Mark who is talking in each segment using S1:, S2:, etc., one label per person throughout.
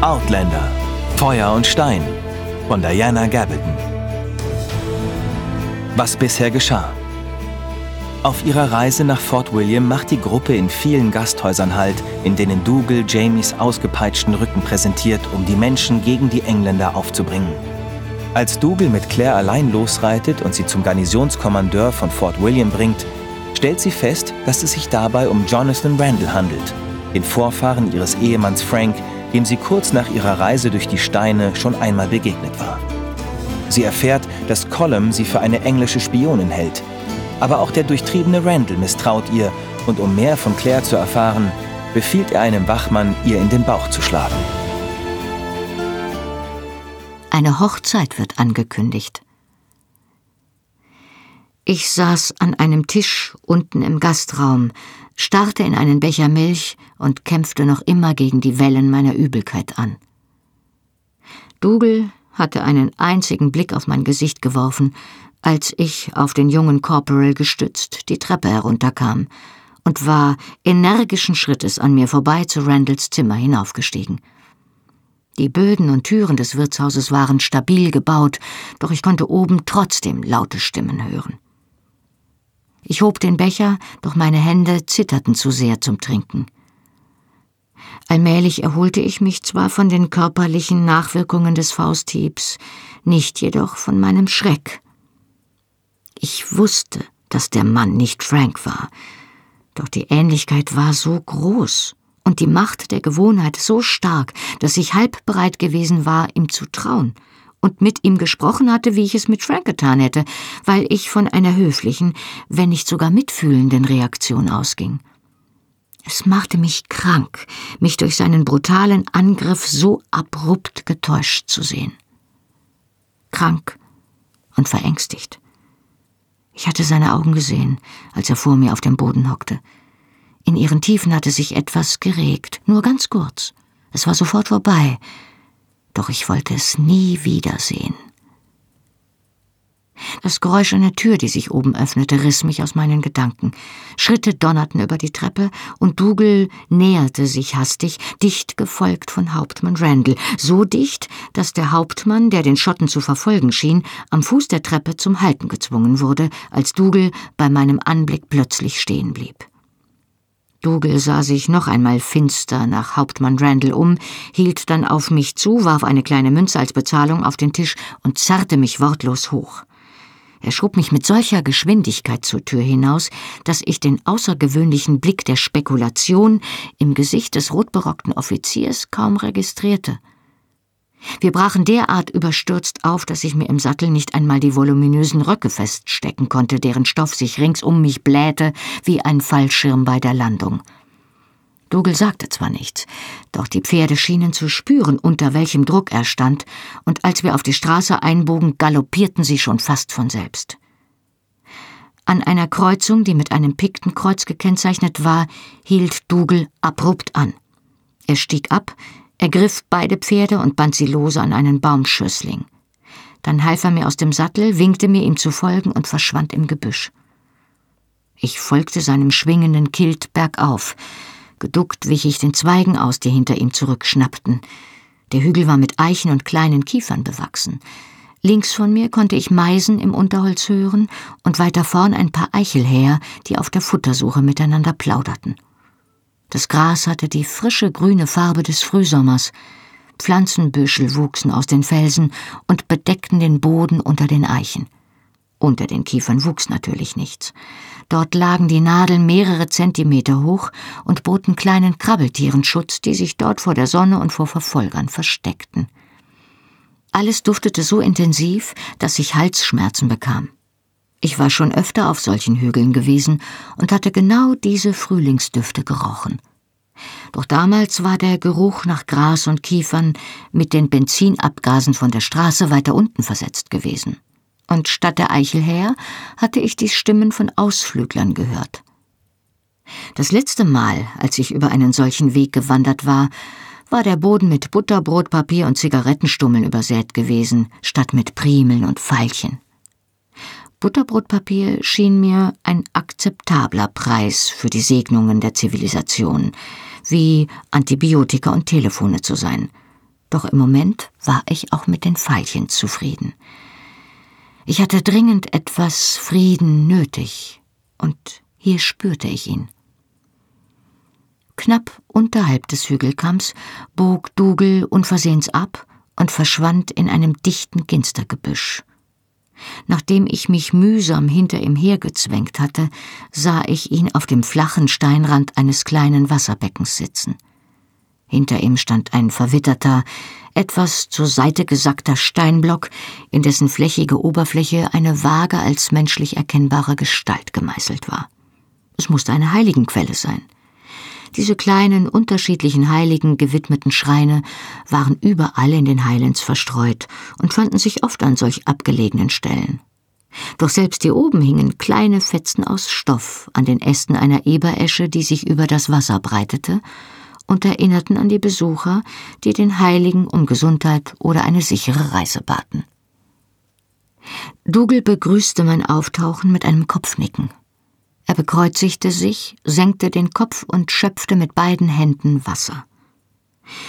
S1: Outlander Feuer und Stein von Diana Gabaldon. Was bisher geschah. Auf ihrer Reise nach Fort William macht die Gruppe in vielen Gasthäusern Halt, in denen Dougal Jamies ausgepeitschten Rücken präsentiert, um die Menschen gegen die Engländer aufzubringen. Als Dougal mit Claire allein losreitet und sie zum Garnisonskommandeur von Fort William bringt, stellt sie fest, dass es sich dabei um Jonathan Randall handelt, den Vorfahren ihres Ehemanns Frank, dem sie kurz nach ihrer Reise durch die Steine schon einmal begegnet war. Sie erfährt, dass Colum sie für eine englische Spionin hält, aber auch der durchtriebene Randall misstraut ihr und um mehr von Claire zu erfahren, befiehlt er einem Wachmann, ihr in den Bauch zu schlagen.
S2: Eine Hochzeit wird angekündigt. Ich saß an einem Tisch unten im Gastraum, starrte in einen Becher Milch und kämpfte noch immer gegen die Wellen meiner Übelkeit an. Dougal hatte einen einzigen Blick auf mein Gesicht geworfen, als ich auf den jungen Corporal gestützt die Treppe herunterkam und war energischen Schrittes an mir vorbei zu Randalls Zimmer hinaufgestiegen. Die Böden und Türen des Wirtshauses waren stabil gebaut, doch ich konnte oben trotzdem laute Stimmen hören. Ich hob den Becher, doch meine Hände zitterten zu sehr zum Trinken. Allmählich erholte ich mich zwar von den körperlichen Nachwirkungen des Fausthiebs, nicht jedoch von meinem Schreck. Ich wusste, dass der Mann nicht Frank war, doch die Ähnlichkeit war so groß und die Macht der Gewohnheit so stark, dass ich halb bereit gewesen war, ihm zu trauen und mit ihm gesprochen hatte, wie ich es mit Frank getan hätte, weil ich von einer höflichen, wenn nicht sogar mitfühlenden Reaktion ausging. Es machte mich krank, mich durch seinen brutalen Angriff so abrupt getäuscht zu sehen. Krank und verängstigt. Ich hatte seine Augen gesehen, als er vor mir auf dem Boden hockte. In ihren Tiefen hatte sich etwas geregt, nur ganz kurz. Es war sofort vorbei, doch ich wollte es nie wiedersehen. Das Geräusch einer Tür, die sich oben öffnete, riss mich aus meinen Gedanken. Schritte donnerten über die Treppe und Dougal näherte sich hastig, dicht gefolgt von Hauptmann Randall, so dicht, dass der Hauptmann, der den Schotten zu verfolgen schien, am Fuß der Treppe zum Halten gezwungen wurde, als Dougal bei meinem Anblick plötzlich stehen blieb. Dougal sah sich noch einmal finster nach Hauptmann Randall um, hielt dann auf mich zu, warf eine kleine Münze als Bezahlung auf den Tisch und zerrte mich wortlos hoch. Er schob mich mit solcher Geschwindigkeit zur Tür hinaus, dass ich den außergewöhnlichen Blick der Spekulation im Gesicht des rotberockten Offiziers kaum registrierte. Wir brachen derart überstürzt auf, dass ich mir im Sattel nicht einmal die voluminösen Röcke feststecken konnte, deren Stoff sich rings um mich blähte wie ein Fallschirm bei der Landung. Dougal sagte zwar nichts, doch die Pferde schienen zu spüren, unter welchem Druck er stand, und als wir auf die Straße einbogen, galoppierten sie schon fast von selbst. An einer Kreuzung, die mit einem Piktenkreuz gekennzeichnet war, hielt Dougal abrupt an. Er stieg ab, ergriff beide Pferde und band sie lose an einen Baumschössling. Dann half er mir aus dem Sattel, winkte mir, ihm zu folgen und verschwand im Gebüsch. Ich folgte seinem schwingenden Kilt bergauf, Geduckt wich ich den Zweigen aus, die hinter ihm zurückschnappten. Der Hügel war mit Eichen und kleinen Kiefern bewachsen. Links von mir konnte ich Meisen im Unterholz hören und weiter vorn ein paar Eichelhäher, die auf der Futtersuche miteinander plauderten. Das Gras hatte die frische grüne Farbe des Frühsommers. Pflanzenbüschel wuchsen aus den Felsen und bedeckten den Boden unter den Eichen. Unter den Kiefern wuchs natürlich nichts. Dort lagen die Nadeln mehrere Zentimeter hoch und boten kleinen Krabbeltieren Schutz, die sich dort vor der Sonne und vor Verfolgern versteckten. Alles duftete so intensiv, dass ich Halsschmerzen bekam. Ich war schon öfter auf solchen Hügeln gewesen und hatte genau diese Frühlingsdüfte gerochen. Doch damals war der Geruch nach Gras und Kiefern mit den Benzinabgasen von der Straße weiter unten versetzt gewesen und statt der Eichelhäher hatte ich die Stimmen von Ausflüglern gehört. Das letzte Mal, als ich über einen solchen Weg gewandert war, war der Boden mit Butterbrotpapier und Zigarettenstummeln übersät gewesen, statt mit Primeln und Veilchen. Butterbrotpapier schien mir ein akzeptabler Preis für die Segnungen der Zivilisation, wie Antibiotika und Telefone zu sein. Doch im Moment war ich auch mit den Veilchen zufrieden. Ich hatte dringend etwas Frieden nötig, und hier spürte ich ihn. Knapp unterhalb des Hügelkamms bog Dougal unversehens ab und verschwand in einem dichten Ginstergebüsch. Nachdem ich mich mühsam hinter ihm hergezwängt hatte, sah ich ihn auf dem flachen Steinrand eines kleinen Wasserbeckens sitzen. Hinter ihm stand ein verwitterter, etwas zur Seite gesackter Steinblock, in dessen flächige Oberfläche eine vage als menschlich erkennbare Gestalt gemeißelt war. Es musste eine Heiligenquelle sein. Diese kleinen, unterschiedlichen Heiligen gewidmeten Schreine waren überall in den Highlands verstreut und fanden sich oft an solch abgelegenen Stellen. Doch selbst hier oben hingen kleine Fetzen aus Stoff an den Ästen einer Eberesche, die sich über das Wasser breitete, und erinnerten an die Besucher, die den Heiligen um Gesundheit oder eine sichere Reise baten. Dougal begrüßte mein Auftauchen mit einem Kopfnicken. Er bekreuzigte sich, senkte den Kopf und schöpfte mit beiden Händen Wasser.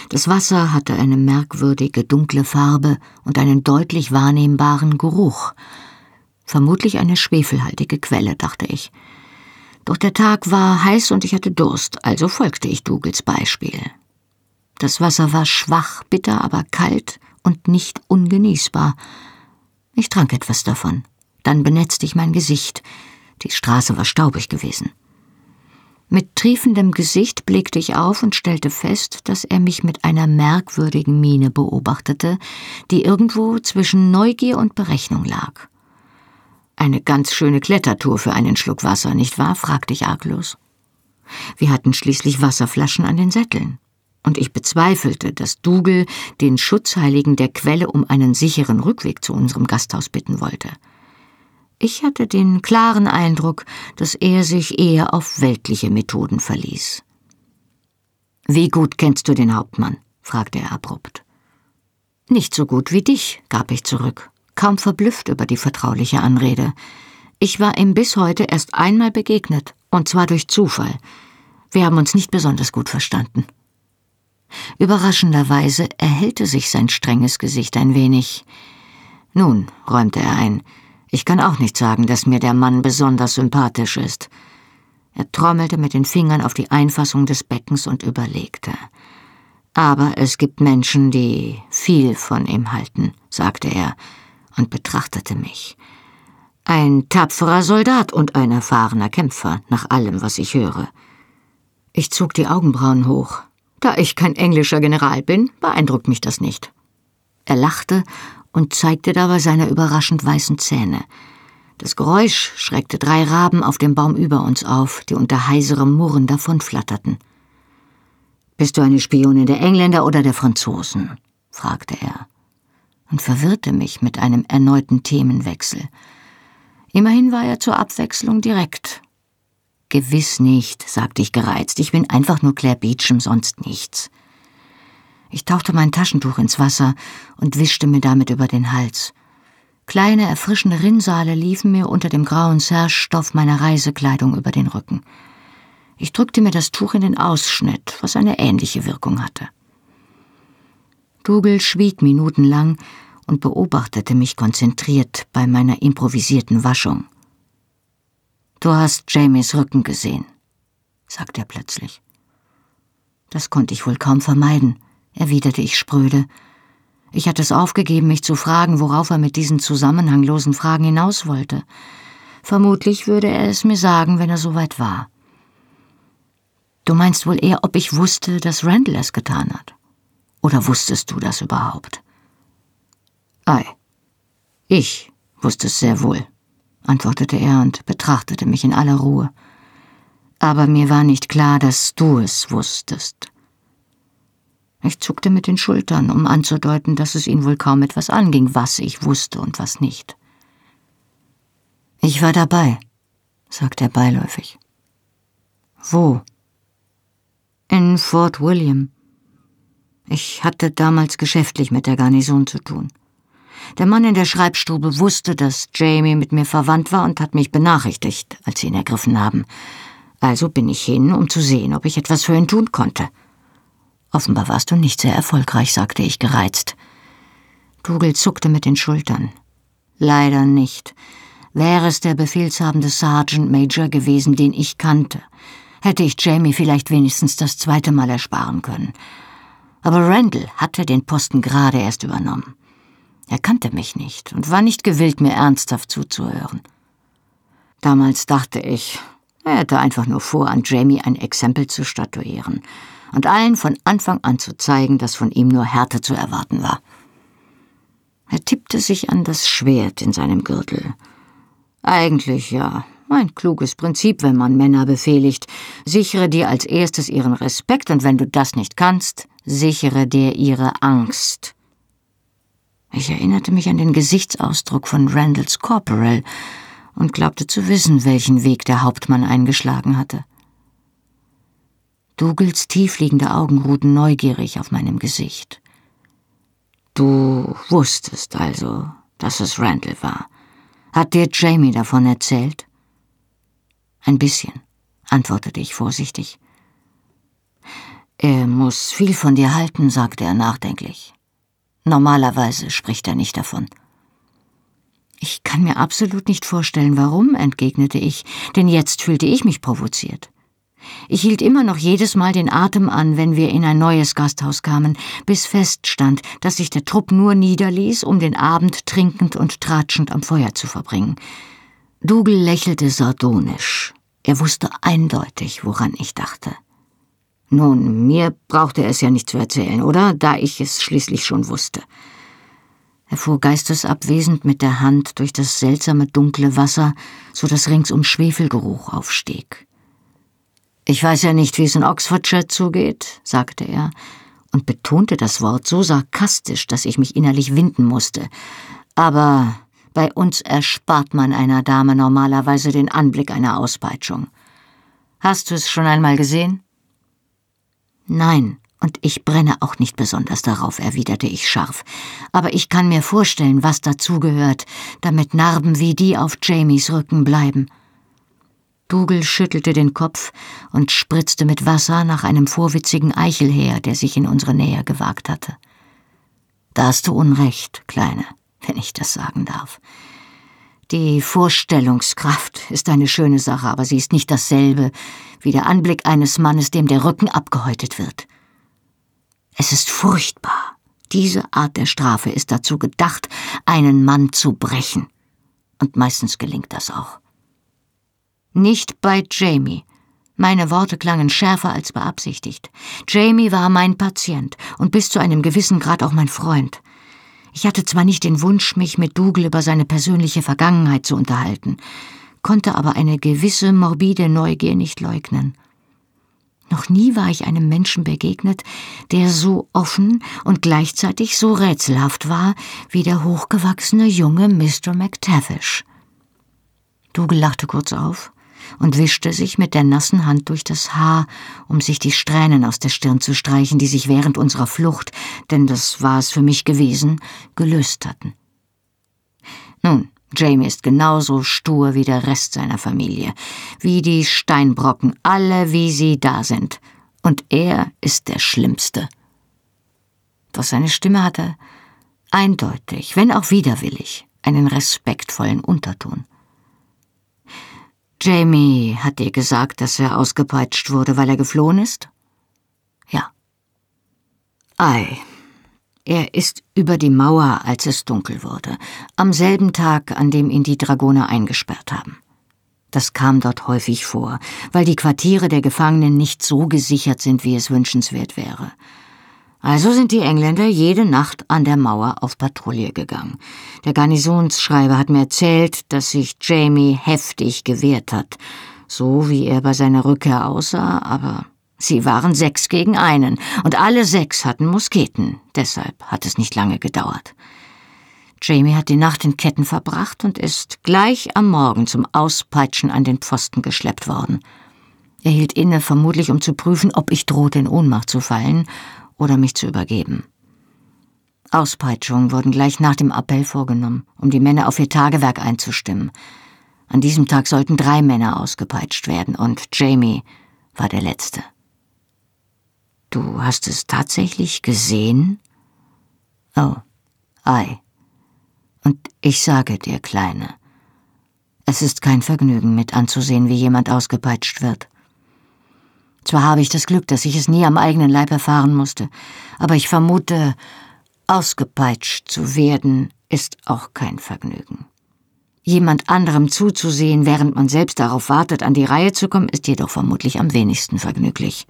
S2: Das Wasser hatte eine merkwürdige dunkle Farbe und einen deutlich wahrnehmbaren Geruch. Vermutlich eine schwefelhaltige Quelle, dachte ich. Doch der Tag war heiß und ich hatte Durst, also folgte ich Dougals Beispiel. Das Wasser war schwach, bitter, aber kalt und nicht ungenießbar. Ich trank etwas davon. Dann benetzte ich mein Gesicht, die Straße war staubig gewesen. Mit triefendem Gesicht blickte ich auf und stellte fest, dass er mich mit einer merkwürdigen Miene beobachtete, die irgendwo zwischen Neugier und Berechnung lag. Eine ganz schöne Klettertour für einen Schluck Wasser, nicht wahr? fragte ich arglos. Wir hatten schließlich Wasserflaschen an den Sätteln. Und ich bezweifelte, dass Dougal den Schutzheiligen der Quelle um einen sicheren Rückweg zu unserem Gasthaus bitten wollte. Ich hatte den klaren Eindruck, dass er sich eher auf weltliche Methoden verließ. Wie gut kennst du den Hauptmann? fragte er abrupt. Nicht so gut wie dich, gab ich zurück, kaum verblüfft über die vertrauliche Anrede. Ich war ihm bis heute erst einmal begegnet, und zwar durch Zufall. Wir haben uns nicht besonders gut verstanden. Überraschenderweise erhellte sich sein strenges Gesicht ein wenig. Nun, räumte er ein, ich kann auch nicht sagen, dass mir der Mann besonders sympathisch ist. Er trommelte mit den Fingern auf die Einfassung des Beckens und überlegte. Aber es gibt Menschen, die viel von ihm halten, sagte er und betrachtete mich. Ein tapferer Soldat und ein erfahrener Kämpfer, nach allem, was ich höre. Ich zog die Augenbrauen hoch. Da ich kein englischer General bin, beeindruckt mich das nicht. Er lachte und zeigte dabei seine überraschend weißen Zähne. Das Geräusch schreckte drei Raben auf dem Baum über uns auf, die unter heiserem Murren davonflatterten. Bist du eine Spionin der Engländer oder der Franzosen? fragte er und verwirrte mich mit einem erneuten Themenwechsel. Immerhin war er zur Abwechslung direkt. Gewiss nicht, sagte ich gereizt, ich bin einfach nur Claire Beecham, sonst nichts. Ich tauchte mein Taschentuch ins Wasser und wischte mir damit über den Hals. Kleine, erfrischende Rinnsale liefen mir unter dem grauen Serge-Stoff meiner Reisekleidung über den Rücken. Ich drückte mir das Tuch in den Ausschnitt, was eine ähnliche Wirkung hatte. Dougal schwieg minutenlang und beobachtete mich konzentriert bei meiner improvisierten Waschung. Du hast Jamies Rücken gesehen, sagte er plötzlich. Das konnte ich wohl kaum vermeiden erwiderte ich spröde. Ich hatte es aufgegeben, mich zu fragen, worauf er mit diesen zusammenhanglosen Fragen hinaus wollte. Vermutlich würde er es mir sagen, wenn er soweit war. Du meinst wohl eher, ob ich wusste, dass Randall es getan hat? Oder wusstest du das überhaupt? Ei, ich wusste es sehr wohl, antwortete er und betrachtete mich in aller Ruhe. Aber mir war nicht klar, dass du es wusstest. Ich zuckte mit den Schultern, um anzudeuten, dass es ihn wohl kaum etwas anging, was ich wusste und was nicht. Ich war dabei, sagte er beiläufig. Wo? In Fort William. Ich hatte damals geschäftlich mit der Garnison zu tun. Der Mann in der Schreibstube wusste, dass Jamie mit mir verwandt war und hat mich benachrichtigt, als sie ihn ergriffen haben. Also bin ich hin, um zu sehen, ob ich etwas für ihn tun konnte. Offenbar warst du nicht sehr erfolgreich, sagte ich gereizt. Dougal zuckte mit den Schultern. Leider nicht. Wäre es der befehlshabende Sergeant Major gewesen, den ich kannte, hätte ich Jamie vielleicht wenigstens das zweite Mal ersparen können. Aber Randall hatte den Posten gerade erst übernommen. Er kannte mich nicht und war nicht gewillt, mir ernsthaft zuzuhören. Damals dachte ich, er hätte einfach nur vor, an Jamie ein Exempel zu statuieren und allen von Anfang an zu zeigen, dass von ihm nur Härte zu erwarten war. Er tippte sich an das Schwert in seinem Gürtel. Eigentlich ja, ein kluges Prinzip, wenn man Männer befehligt. Sichere dir als erstes ihren Respekt und wenn du das nicht kannst, sichere dir ihre Angst. Ich erinnerte mich an den Gesichtsausdruck von Randalls Corporal und glaubte zu wissen, welchen Weg der Hauptmann eingeschlagen hatte. Dougals tiefliegende Augen ruhten neugierig auf meinem Gesicht. Du wusstest also, dass es Randall war. Hat dir Jamie davon erzählt? Ein bisschen, antwortete ich vorsichtig. Er muss viel von dir halten, sagte er nachdenklich. Normalerweise spricht er nicht davon. Ich kann mir absolut nicht vorstellen, warum, entgegnete ich, denn jetzt fühlte ich mich provoziert. Ich hielt immer noch jedes Mal den Atem an, wenn wir in ein neues Gasthaus kamen, bis feststand, dass sich der Trupp nur niederließ, um den Abend trinkend und tratschend am Feuer zu verbringen. Dougal lächelte sardonisch. Er wusste eindeutig, woran ich dachte. Nun, mir brauchte er es ja nicht zu erzählen, oder? Da ich es schließlich schon wusste. Er fuhr geistesabwesend mit der Hand durch das seltsame dunkle Wasser, so dass ringsum Schwefelgeruch aufstieg. Ich weiß ja nicht, wie es in Oxfordshire zugeht, sagte er und betonte das Wort so sarkastisch, dass ich mich innerlich winden musste. Aber bei uns erspart man einer Dame normalerweise den Anblick einer Auspeitschung. Hast du es schon einmal gesehen? Nein, und ich brenne auch nicht besonders darauf, erwiderte ich scharf. Aber ich kann mir vorstellen, was dazugehört, damit Narben wie die auf Jamies Rücken bleiben. Dougal schüttelte den Kopf und spritzte mit Wasser nach einem vorwitzigen Eichelheer, der sich in unsere Nähe gewagt hatte. Da hast du Unrecht, Kleine, wenn ich das sagen darf. Die Vorstellungskraft ist eine schöne Sache, aber sie ist nicht dasselbe wie der Anblick eines Mannes, dem der Rücken abgehäutet wird. Es ist furchtbar. Diese Art der Strafe ist dazu gedacht, einen Mann zu brechen. Und meistens gelingt das auch. Nicht bei Jamie. Meine Worte klangen schärfer als beabsichtigt. Jamie war mein Patient und bis zu einem gewissen Grad auch mein Freund. Ich hatte zwar nicht den Wunsch, mich mit Dougal über seine persönliche Vergangenheit zu unterhalten, konnte aber eine gewisse morbide Neugier nicht leugnen. Noch nie war ich einem Menschen begegnet, der so offen und gleichzeitig so rätselhaft war wie der hochgewachsene junge Mr. McTavish. Dougal lachte kurz auf und wischte sich mit der nassen Hand durch das Haar, um sich die Strähnen aus der Stirn zu streichen, die sich während unserer Flucht, denn das war es für mich gewesen, gelöst hatten. Nun, Jamie ist genauso stur wie der Rest seiner Familie, wie die Steinbrocken, alle wie sie da sind. Und er ist der Schlimmste. Doch seine Stimme hatte eindeutig, wenn auch widerwillig, einen respektvollen Unterton. Jamie hat dir gesagt, dass er ausgepeitscht wurde, weil er geflohen ist? Ja. Ei. Er ist über die Mauer, als es dunkel wurde, am selben Tag, an dem ihn die Dragoner eingesperrt haben. Das kam dort häufig vor, weil die Quartiere der Gefangenen nicht so gesichert sind, wie es wünschenswert wäre. Also sind die Engländer jede Nacht an der Mauer auf Patrouille gegangen. Der Garnisonsschreiber hat mir erzählt, dass sich Jamie heftig gewehrt hat, so wie er bei seiner Rückkehr aussah, aber sie waren sechs gegen einen, und alle sechs hatten Musketen, deshalb hat es nicht lange gedauert. Jamie hat die Nacht in Ketten verbracht und ist gleich am Morgen zum Auspeitschen an den Pfosten geschleppt worden. Er hielt inne, vermutlich um zu prüfen, ob ich drohte, in Ohnmacht zu fallen, oder mich zu übergeben. Auspeitschungen wurden gleich nach dem Appell vorgenommen, um die Männer auf ihr Tagewerk einzustimmen. An diesem Tag sollten drei Männer ausgepeitscht werden und Jamie war der Letzte. Du hast es tatsächlich gesehen? Oh, ei. Und ich sage dir, Kleine, es ist kein Vergnügen, mit anzusehen, wie jemand ausgepeitscht wird. Zwar habe ich das Glück, dass ich es nie am eigenen Leib erfahren musste, aber ich vermute, ausgepeitscht zu werden ist auch kein Vergnügen. Jemand anderem zuzusehen, während man selbst darauf wartet, an die Reihe zu kommen, ist jedoch vermutlich am wenigsten vergnüglich.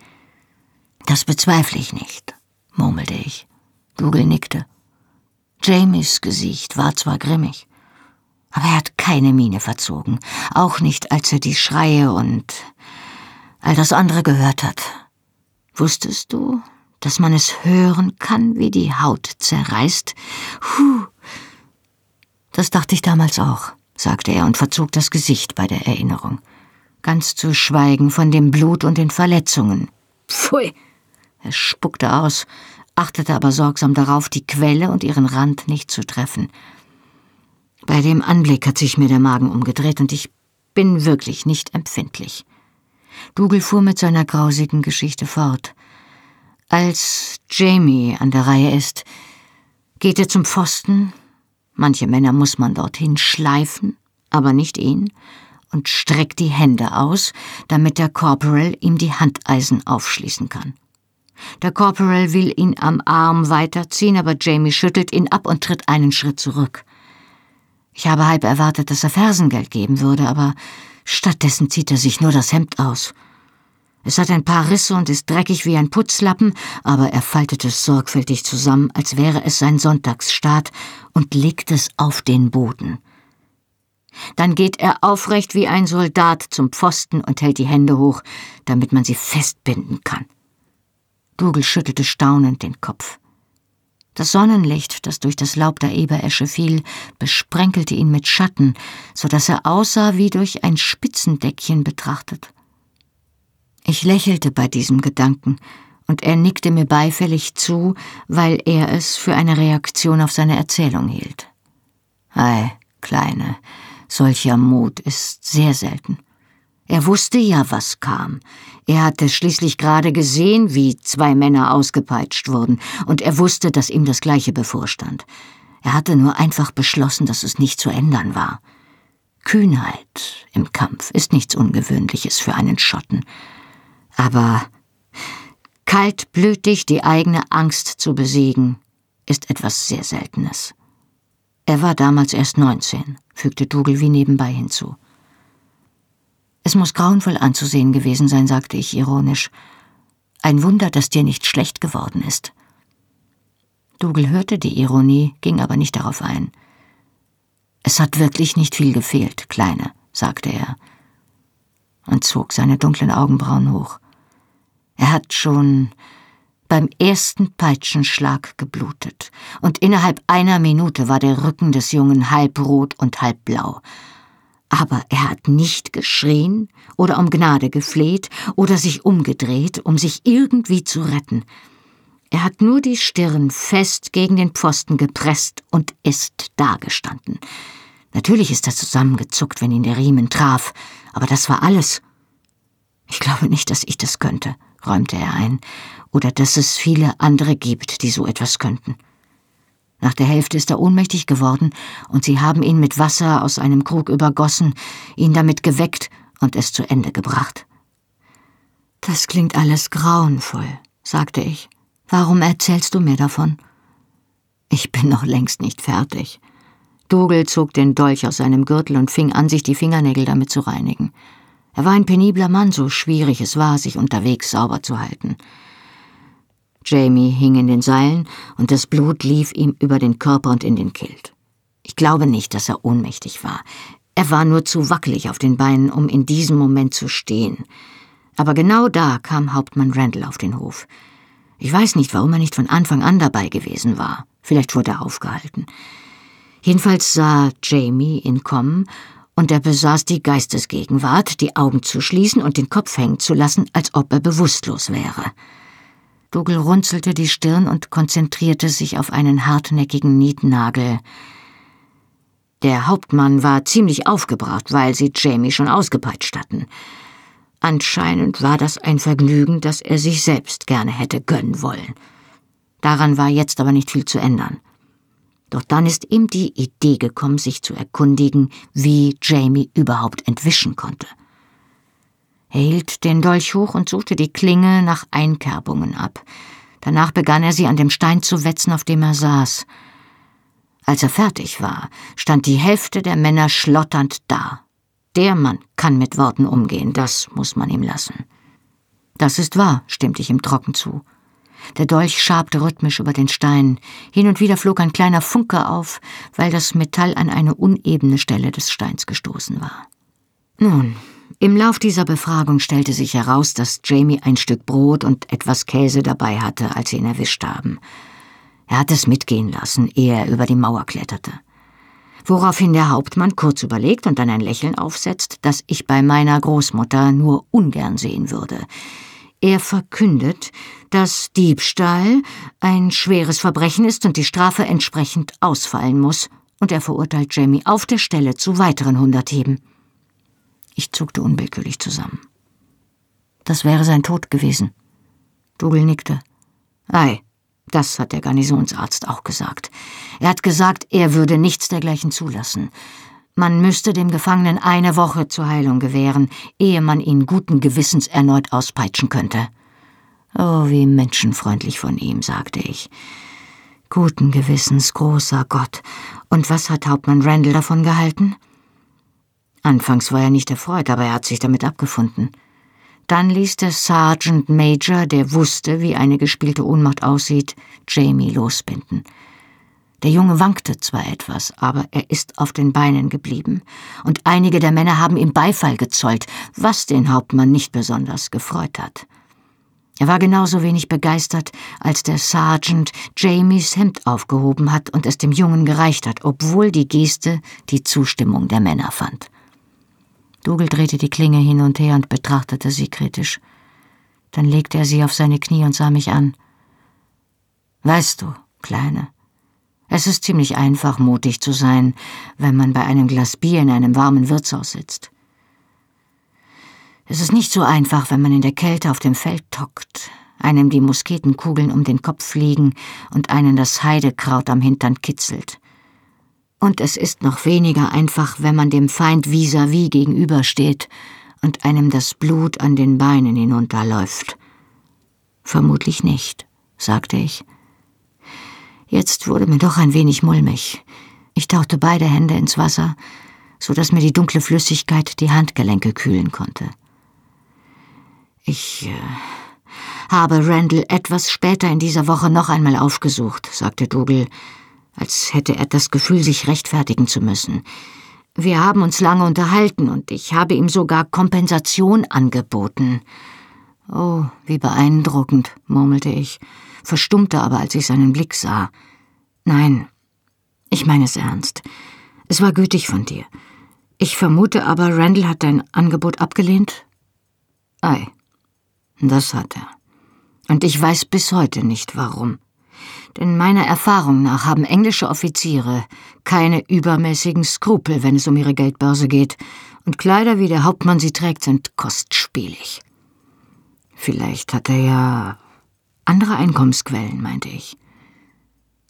S2: Das bezweifle ich nicht, murmelte ich. Dougal nickte. Jamies Gesicht war zwar grimmig, aber er hat keine Miene verzogen, auch nicht, als er die Schreie und all das andere gehört hat. Wusstest du, dass man es hören kann, wie die Haut zerreißt? Huh. Das dachte ich damals auch, sagte er und verzog das Gesicht bei der Erinnerung. Ganz zu schweigen von dem Blut und den Verletzungen. Pfui! Er spuckte aus, achtete aber sorgsam darauf, die Quelle und ihren Rand nicht zu treffen. Bei dem Anblick hat sich mir der Magen umgedreht und ich bin wirklich nicht empfindlich. Dougal fuhr mit seiner grausigen Geschichte fort. Als Jamie an der Reihe ist, geht er zum Pfosten. Manche Männer muss man dorthin schleifen, aber nicht ihn, und streckt die Hände aus, damit der Corporal ihm die Handeisen aufschließen kann. Der Corporal will ihn am Arm weiterziehen, aber Jamie schüttelt ihn ab und tritt einen Schritt zurück. Ich habe halb erwartet, dass er Fersengeld geben würde, aber stattdessen zieht er sich nur das Hemd aus. Es hat ein paar Risse und ist dreckig wie ein Putzlappen, aber er faltet es sorgfältig zusammen, als wäre es sein Sonntagsstaat, und legt es auf den Boden. Dann geht er aufrecht wie ein Soldat zum Pfosten und hält die Hände hoch, damit man sie festbinden kann. Dougal schüttelte staunend den Kopf. Das Sonnenlicht, das durch das Laub der Eberesche fiel, besprenkelte ihn mit Schatten, so dass er aussah wie durch ein Spitzendeckchen betrachtet. Ich lächelte bei diesem Gedanken, und er nickte mir beifällig zu, weil er es für eine Reaktion auf seine Erzählung hielt. Ei, Kleine, solcher Mut ist sehr selten. Er wusste ja, was kam. Er hatte schließlich gerade gesehen, wie zwei Männer ausgepeitscht wurden, und er wusste, dass ihm das Gleiche bevorstand. Er hatte nur einfach beschlossen, dass es nicht zu ändern war. Kühnheit im Kampf ist nichts Ungewöhnliches für einen Schotten. Aber kaltblütig die eigene Angst zu besiegen, ist etwas sehr Seltenes. Er war damals erst neunzehn, fügte Dougal wie nebenbei hinzu. Es muss grauenvoll anzusehen gewesen sein, sagte ich ironisch. Ein Wunder, dass dir nicht schlecht geworden ist. Dougal hörte die Ironie, ging aber nicht darauf ein. Es hat wirklich nicht viel gefehlt, Kleine, sagte er und zog seine dunklen Augenbrauen hoch. Er hat schon beim ersten Peitschenschlag geblutet, und innerhalb einer Minute war der Rücken des Jungen halb rot und halb blau. Aber er hat nicht geschrien oder um Gnade gefleht oder sich umgedreht, um sich irgendwie zu retten. Er hat nur die Stirn fest gegen den Pfosten gepresst und ist dagestanden. Natürlich ist er zusammengezuckt, wenn ihn der Riemen traf, aber das war alles. Ich glaube nicht, dass ich das könnte, räumte er ein, oder dass es viele andere gibt, die so etwas könnten. Nach der Hälfte ist er ohnmächtig geworden, und sie haben ihn mit Wasser aus einem Krug übergossen, ihn damit geweckt und es zu Ende gebracht. Das klingt alles grauenvoll, sagte ich. Warum erzählst du mir davon? Ich bin noch längst nicht fertig. Dougal zog den Dolch aus seinem Gürtel und fing an, sich die Fingernägel damit zu reinigen. Er war ein penibler Mann, so schwierig es war, sich unterwegs sauber zu halten. Jamie hing in den Seilen und das Blut lief ihm über den Körper und in den Kilt. Ich glaube nicht, dass er ohnmächtig war. Er war nur zu wackelig auf den Beinen, um in diesem Moment zu stehen. Aber genau da kam Hauptmann Randall auf den Hof. Ich weiß nicht, warum er nicht von Anfang an dabei gewesen war. Vielleicht wurde er aufgehalten. Jedenfalls sah Jamie ihn kommen und er besaß die Geistesgegenwart, die Augen zu schließen und den Kopf hängen zu lassen, als ob er bewusstlos wäre. Dougal runzelte die Stirn und konzentrierte sich auf einen hartnäckigen Nietnagel. Der Hauptmann war ziemlich aufgebracht, weil sie Jamie schon ausgepeitscht hatten. Anscheinend war das ein Vergnügen, das er sich selbst gerne hätte gönnen wollen. Daran war jetzt aber nicht viel zu ändern. Doch dann ist ihm die Idee gekommen, sich zu erkundigen, wie Jamie überhaupt entwischen konnte. Er hielt den Dolch hoch und suchte die Klinge nach Einkerbungen ab. Danach begann er sie an dem Stein zu wetzen, auf dem er saß. Als er fertig war, stand die Hälfte der Männer schlotternd da. Der Mann kann mit Worten umgehen, das muss man ihm lassen. Das ist wahr, stimmte ich ihm trocken zu. Der Dolch schabte rhythmisch über den Stein. Hin und wieder flog ein kleiner Funke auf, weil das Metall an eine unebene Stelle des Steins gestoßen war. Nun, im Lauf dieser Befragung stellte sich heraus, dass Jamie ein Stück Brot und etwas Käse dabei hatte, als sie ihn erwischt haben. Er hat es mitgehen lassen, ehe er über die Mauer kletterte. Woraufhin der Hauptmann kurz überlegt und dann ein Lächeln aufsetzt, das ich bei meiner Großmutter nur ungern sehen würde. Er verkündet, dass Diebstahl ein schweres Verbrechen ist und die Strafe entsprechend ausfallen muss, und er verurteilt Jamie auf der Stelle zu weiteren hundert Hieben. Ich zuckte unwillkürlich zusammen. Das wäre sein Tod gewesen. Dougal nickte. Ei, das hat der Garnisonsarzt auch gesagt. Er hat gesagt, er würde nichts dergleichen zulassen. Man müsste dem Gefangenen eine Woche zur Heilung gewähren, ehe man ihn guten Gewissens erneut auspeitschen könnte. Oh, wie menschenfreundlich von ihm, sagte ich. Guten Gewissens, großer Gott. Und was hat Hauptmann Randall davon gehalten? Anfangs war er nicht erfreut, aber er hat sich damit abgefunden. Dann ließ der Sergeant Major, der wusste, wie eine gespielte Ohnmacht aussieht, Jamie losbinden. Der Junge wankte zwar etwas, aber er ist auf den Beinen geblieben, und einige der Männer haben ihm Beifall gezollt, was den Hauptmann nicht besonders gefreut hat. Er war genauso wenig begeistert, als der Sergeant Jamies Hemd aufgehoben hat und es dem Jungen gereicht hat, obwohl die Geste die Zustimmung der Männer fand. Dougal drehte die Klinge hin und her und betrachtete sie kritisch. Dann legte er sie auf seine Knie und sah mich an. Weißt du, Kleine, es ist ziemlich einfach, mutig zu sein, wenn man bei einem Glas Bier in einem warmen Wirtshaus sitzt. Es ist nicht so einfach, wenn man in der Kälte auf dem Feld tockt, einem die Musketenkugeln um den Kopf fliegen und einen das Heidekraut am Hintern kitzelt. Und es ist noch weniger einfach, wenn man dem Feind vis-à-vis -vis gegenübersteht und einem das Blut an den Beinen hinunterläuft. Vermutlich nicht, sagte ich. Jetzt wurde mir doch ein wenig mulmig. Ich tauchte beide Hände ins Wasser, so dass mir die dunkle Flüssigkeit die Handgelenke kühlen konnte. Ich äh, habe Randall etwas später in dieser Woche noch einmal aufgesucht, sagte Dougal, als hätte er das Gefühl, sich rechtfertigen zu müssen. Wir haben uns lange unterhalten und ich habe ihm sogar Kompensation angeboten. Oh, wie beeindruckend, murmelte ich, verstummte aber, als ich seinen Blick sah. Nein, ich meine es ernst. Es war gütig von dir. Ich vermute aber, Randall hat dein Angebot abgelehnt? Ei, das hat er. Und ich weiß bis heute nicht warum. Denn meiner Erfahrung nach haben englische Offiziere keine übermäßigen Skrupel, wenn es um ihre Geldbörse geht, und Kleider wie der Hauptmann sie trägt, sind kostspielig. Vielleicht hat er ja andere Einkommensquellen, meinte ich.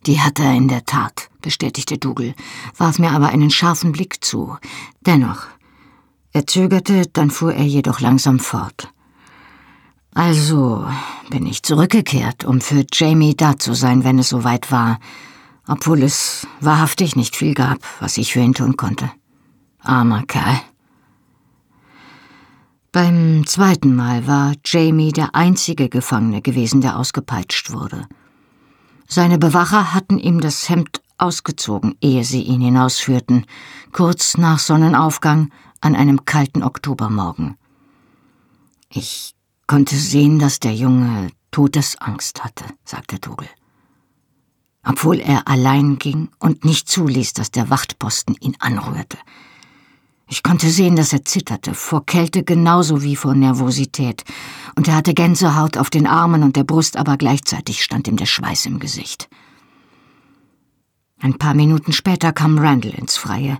S2: Die hat er in der Tat, bestätigte Dougal, warf mir aber einen scharfen Blick zu. Dennoch. Er zögerte, dann fuhr er jedoch langsam fort. Also bin ich zurückgekehrt, um für Jamie da zu sein, wenn es soweit war, obwohl es wahrhaftig nicht viel gab, was ich für ihn tun konnte. Armer Kerl. Beim zweiten Mal war Jamie der einzige Gefangene gewesen, der ausgepeitscht wurde. Seine Bewacher hatten ihm das Hemd ausgezogen, ehe sie ihn hinausführten, kurz nach Sonnenaufgang an einem kalten Oktobermorgen. Ich konnte sehen, dass der Junge Todesangst hatte, sagte Dougal. Obwohl er allein ging und nicht zuließ, dass der Wachtposten ihn anrührte. Ich konnte sehen, dass er zitterte, vor Kälte genauso wie vor Nervosität, und er hatte Gänsehaut auf den Armen und der Brust, aber gleichzeitig stand ihm der Schweiß im Gesicht. Ein paar Minuten später kam Randall ins Freie.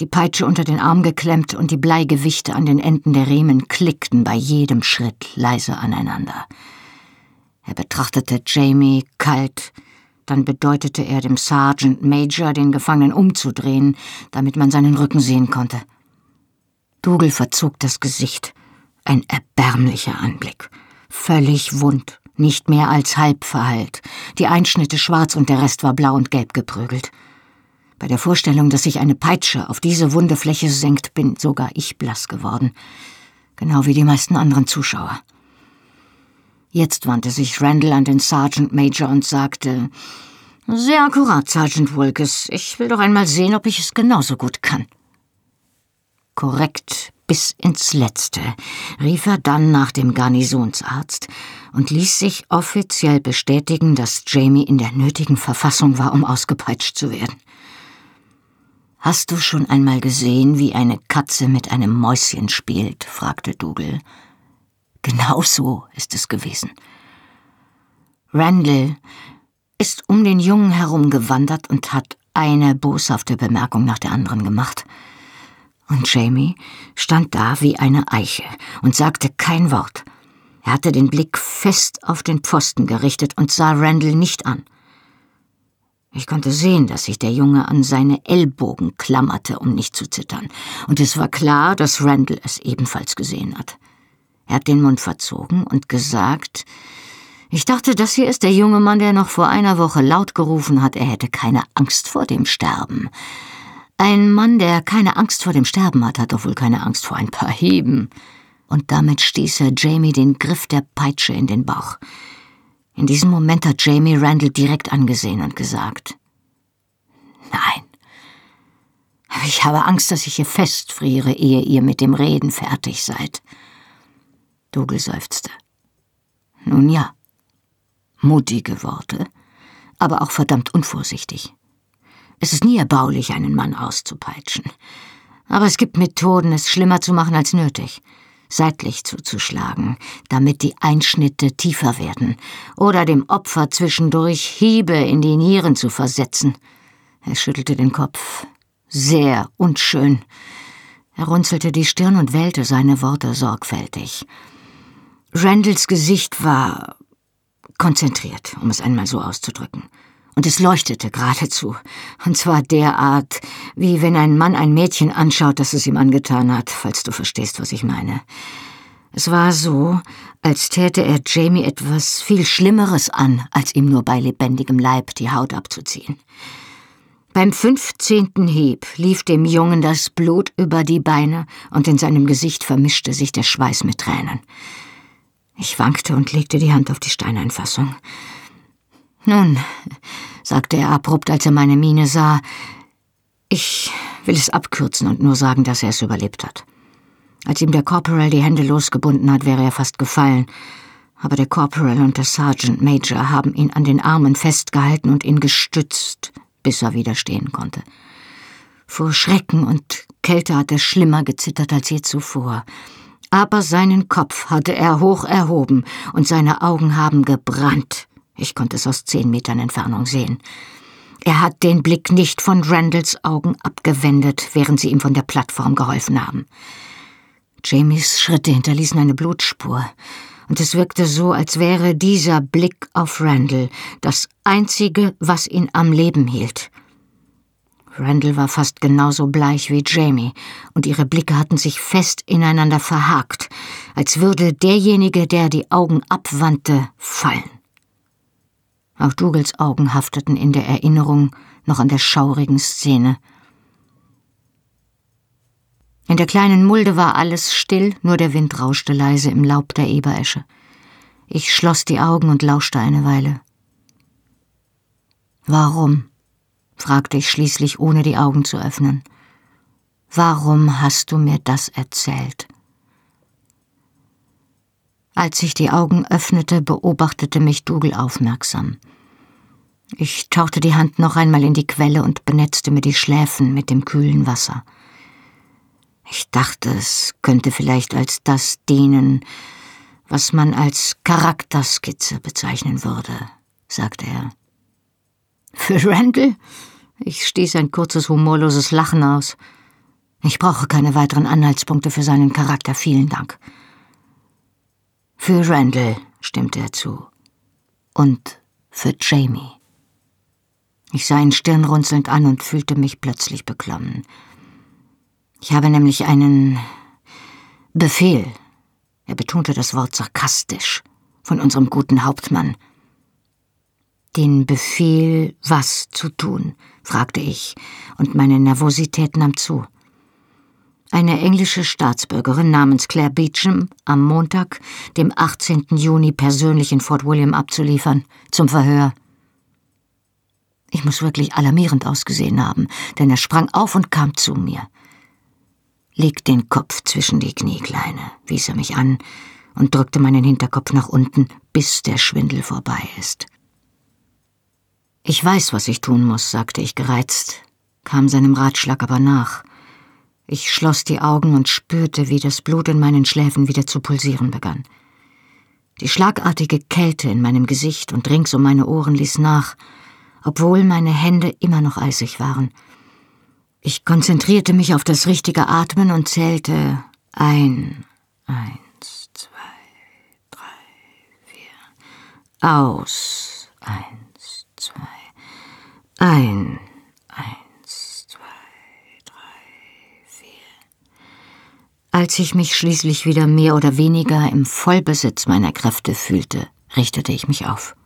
S2: Die Peitsche unter den Arm geklemmt und die Bleigewichte an den Enden der Riemen klickten bei jedem Schritt leise aneinander. Er betrachtete Jamie kalt, dann bedeutete er dem Sergeant Major, den Gefangenen umzudrehen, damit man seinen Rücken sehen konnte. Dougal verzog das Gesicht. Ein erbärmlicher Anblick. Völlig wund, nicht mehr als halb verheilt, die Einschnitte schwarz und der Rest war blau und gelb geprügelt. Bei der Vorstellung, dass sich eine Peitsche auf diese wunde Fläche senkt, bin sogar ich blass geworden, genau wie die meisten anderen Zuschauer. Jetzt wandte sich Randall an den Sergeant Major und sagte, sehr akkurat, Sergeant Wilkes. Ich will doch einmal sehen, ob ich es genauso gut kann. Korrekt bis ins Letzte rief er dann nach dem Garnisonsarzt und ließ sich offiziell bestätigen, dass Jamie in der nötigen Verfassung war, um ausgepeitscht zu werden. Hast du schon einmal gesehen, wie eine Katze mit einem Mäuschen spielt? fragte Dougal. Genau so ist es gewesen. Randall ist um den Jungen herumgewandert und hat eine boshafte Bemerkung nach der anderen gemacht. Und Jamie stand da wie eine Eiche und sagte kein Wort. Er hatte den Blick fest auf den Pfosten gerichtet und sah Randall nicht an. Ich konnte sehen, dass sich der Junge an seine Ellbogen klammerte, um nicht zu zittern, und es war klar, dass Randall es ebenfalls gesehen hat. Er hat den Mund verzogen und gesagt, ich dachte, das hier ist der junge Mann, der noch vor einer Woche laut gerufen hat, er hätte keine Angst vor dem Sterben. Ein Mann, der keine Angst vor dem Sterben hat, hat doch wohl keine Angst vor ein paar Hieben. Und damit stieß er Jamie den Griff der Peitsche in den Bauch. In diesem Moment hat Jamie Randall direkt angesehen und gesagt, Nein. Ich habe Angst, dass ich hier festfriere, ehe ihr mit dem Reden fertig seid. Dougal seufzte. Nun ja. Mutige Worte, aber auch verdammt unvorsichtig. Es ist nie erbaulich, einen Mann auszupeitschen. Aber es gibt Methoden, es schlimmer zu machen als nötig. Seitlich zuzuschlagen, damit die Einschnitte tiefer werden, oder dem Opfer zwischendurch Hiebe in die Nieren zu versetzen. Er schüttelte den Kopf. Sehr unschön. Er runzelte die Stirn und wählte seine Worte sorgfältig. Randalls Gesicht war konzentriert, um es einmal so auszudrücken und es leuchtete geradezu, und zwar derart, wie wenn ein Mann ein Mädchen anschaut, das es ihm angetan hat, falls du verstehst, was ich meine. Es war so, als täte er Jamie etwas viel Schlimmeres an, als ihm nur bei lebendigem Leib die Haut abzuziehen. Beim fünfzehnten Hieb lief dem Jungen das Blut über die Beine und in seinem Gesicht vermischte sich der Schweiß mit Tränen. Ich wankte und legte die Hand auf die Steineinfassung. Nun, sagte er abrupt, als er meine Miene sah, ich will es abkürzen und nur sagen, dass er es überlebt hat. Als ihm der Corporal die Hände losgebunden hat, wäre er fast gefallen, aber der Corporal und der Sergeant Major haben ihn an den Armen festgehalten und ihn gestützt, bis er wieder stehen konnte. Vor Schrecken und Kälte hat er schlimmer gezittert als je zuvor. Aber seinen Kopf hatte er hoch erhoben und seine Augen haben gebrannt. Ich konnte es aus zehn Metern Entfernung sehen. Er hat den Blick nicht von Randalls Augen abgewendet, während sie ihm von der Plattform geholfen haben. Jamies Schritte hinterließen eine Blutspur, und es wirkte so, als wäre dieser Blick auf Randall das Einzige, was ihn am Leben hielt. Randall war fast genauso bleich wie Jamie, und ihre Blicke hatten sich fest ineinander verhakt, als würde derjenige, der die Augen abwandte, fallen. Auch Dougals Augen hafteten in der Erinnerung noch an der schaurigen Szene. In der kleinen Mulde war alles still, nur der Wind rauschte leise im Laub der Eberesche. Ich schloss die Augen und lauschte eine Weile. Warum? fragte ich schließlich, ohne die Augen zu öffnen. Warum hast du mir das erzählt? Als ich die Augen öffnete, beobachtete mich Dougal aufmerksam. Ich tauchte die Hand noch einmal in die Quelle und benetzte mir die Schläfen mit dem kühlen Wasser. Ich dachte, es könnte vielleicht als das dienen, was man als Charakterskizze bezeichnen würde, sagte er. Für Randall? Ich stieß ein kurzes, humorloses Lachen aus. Ich brauche keine weiteren Anhaltspunkte für seinen Charakter, vielen Dank. Für Randall, stimmte er zu. Und für Jamie. Ich sah ihn stirnrunzelnd an und fühlte mich plötzlich beklommen. Ich habe nämlich einen Befehl, er betonte das Wort sarkastisch, von unserem guten Hauptmann. Den Befehl, was zu tun? fragte ich, und meine Nervosität nahm zu. Eine englische Staatsbürgerin namens Claire Beecham am Montag, dem 18. Juni, persönlich in Fort William abzuliefern, zum Verhör. Ich muss wirklich alarmierend ausgesehen haben, denn er sprang auf und kam zu mir. Leg den Kopf zwischen die Knie, Kleine, wies er mich an und drückte meinen Hinterkopf nach unten, bis der Schwindel vorbei ist. Ich weiß, was ich tun muss, sagte ich gereizt, kam seinem Ratschlag aber nach. Ich schloss die Augen und spürte, wie das Blut in meinen Schläfen wieder zu pulsieren begann. Die schlagartige Kälte in meinem Gesicht und rings um meine Ohren ließ nach, obwohl meine Hände immer noch eisig waren. Ich konzentrierte mich auf das richtige Atmen und zählte ein, eins, zwei, drei, vier, aus, eins, zwei, ein, eins, zwei, drei, vier. Als ich mich schließlich wieder mehr oder weniger im Vollbesitz meiner Kräfte fühlte, richtete ich mich auf.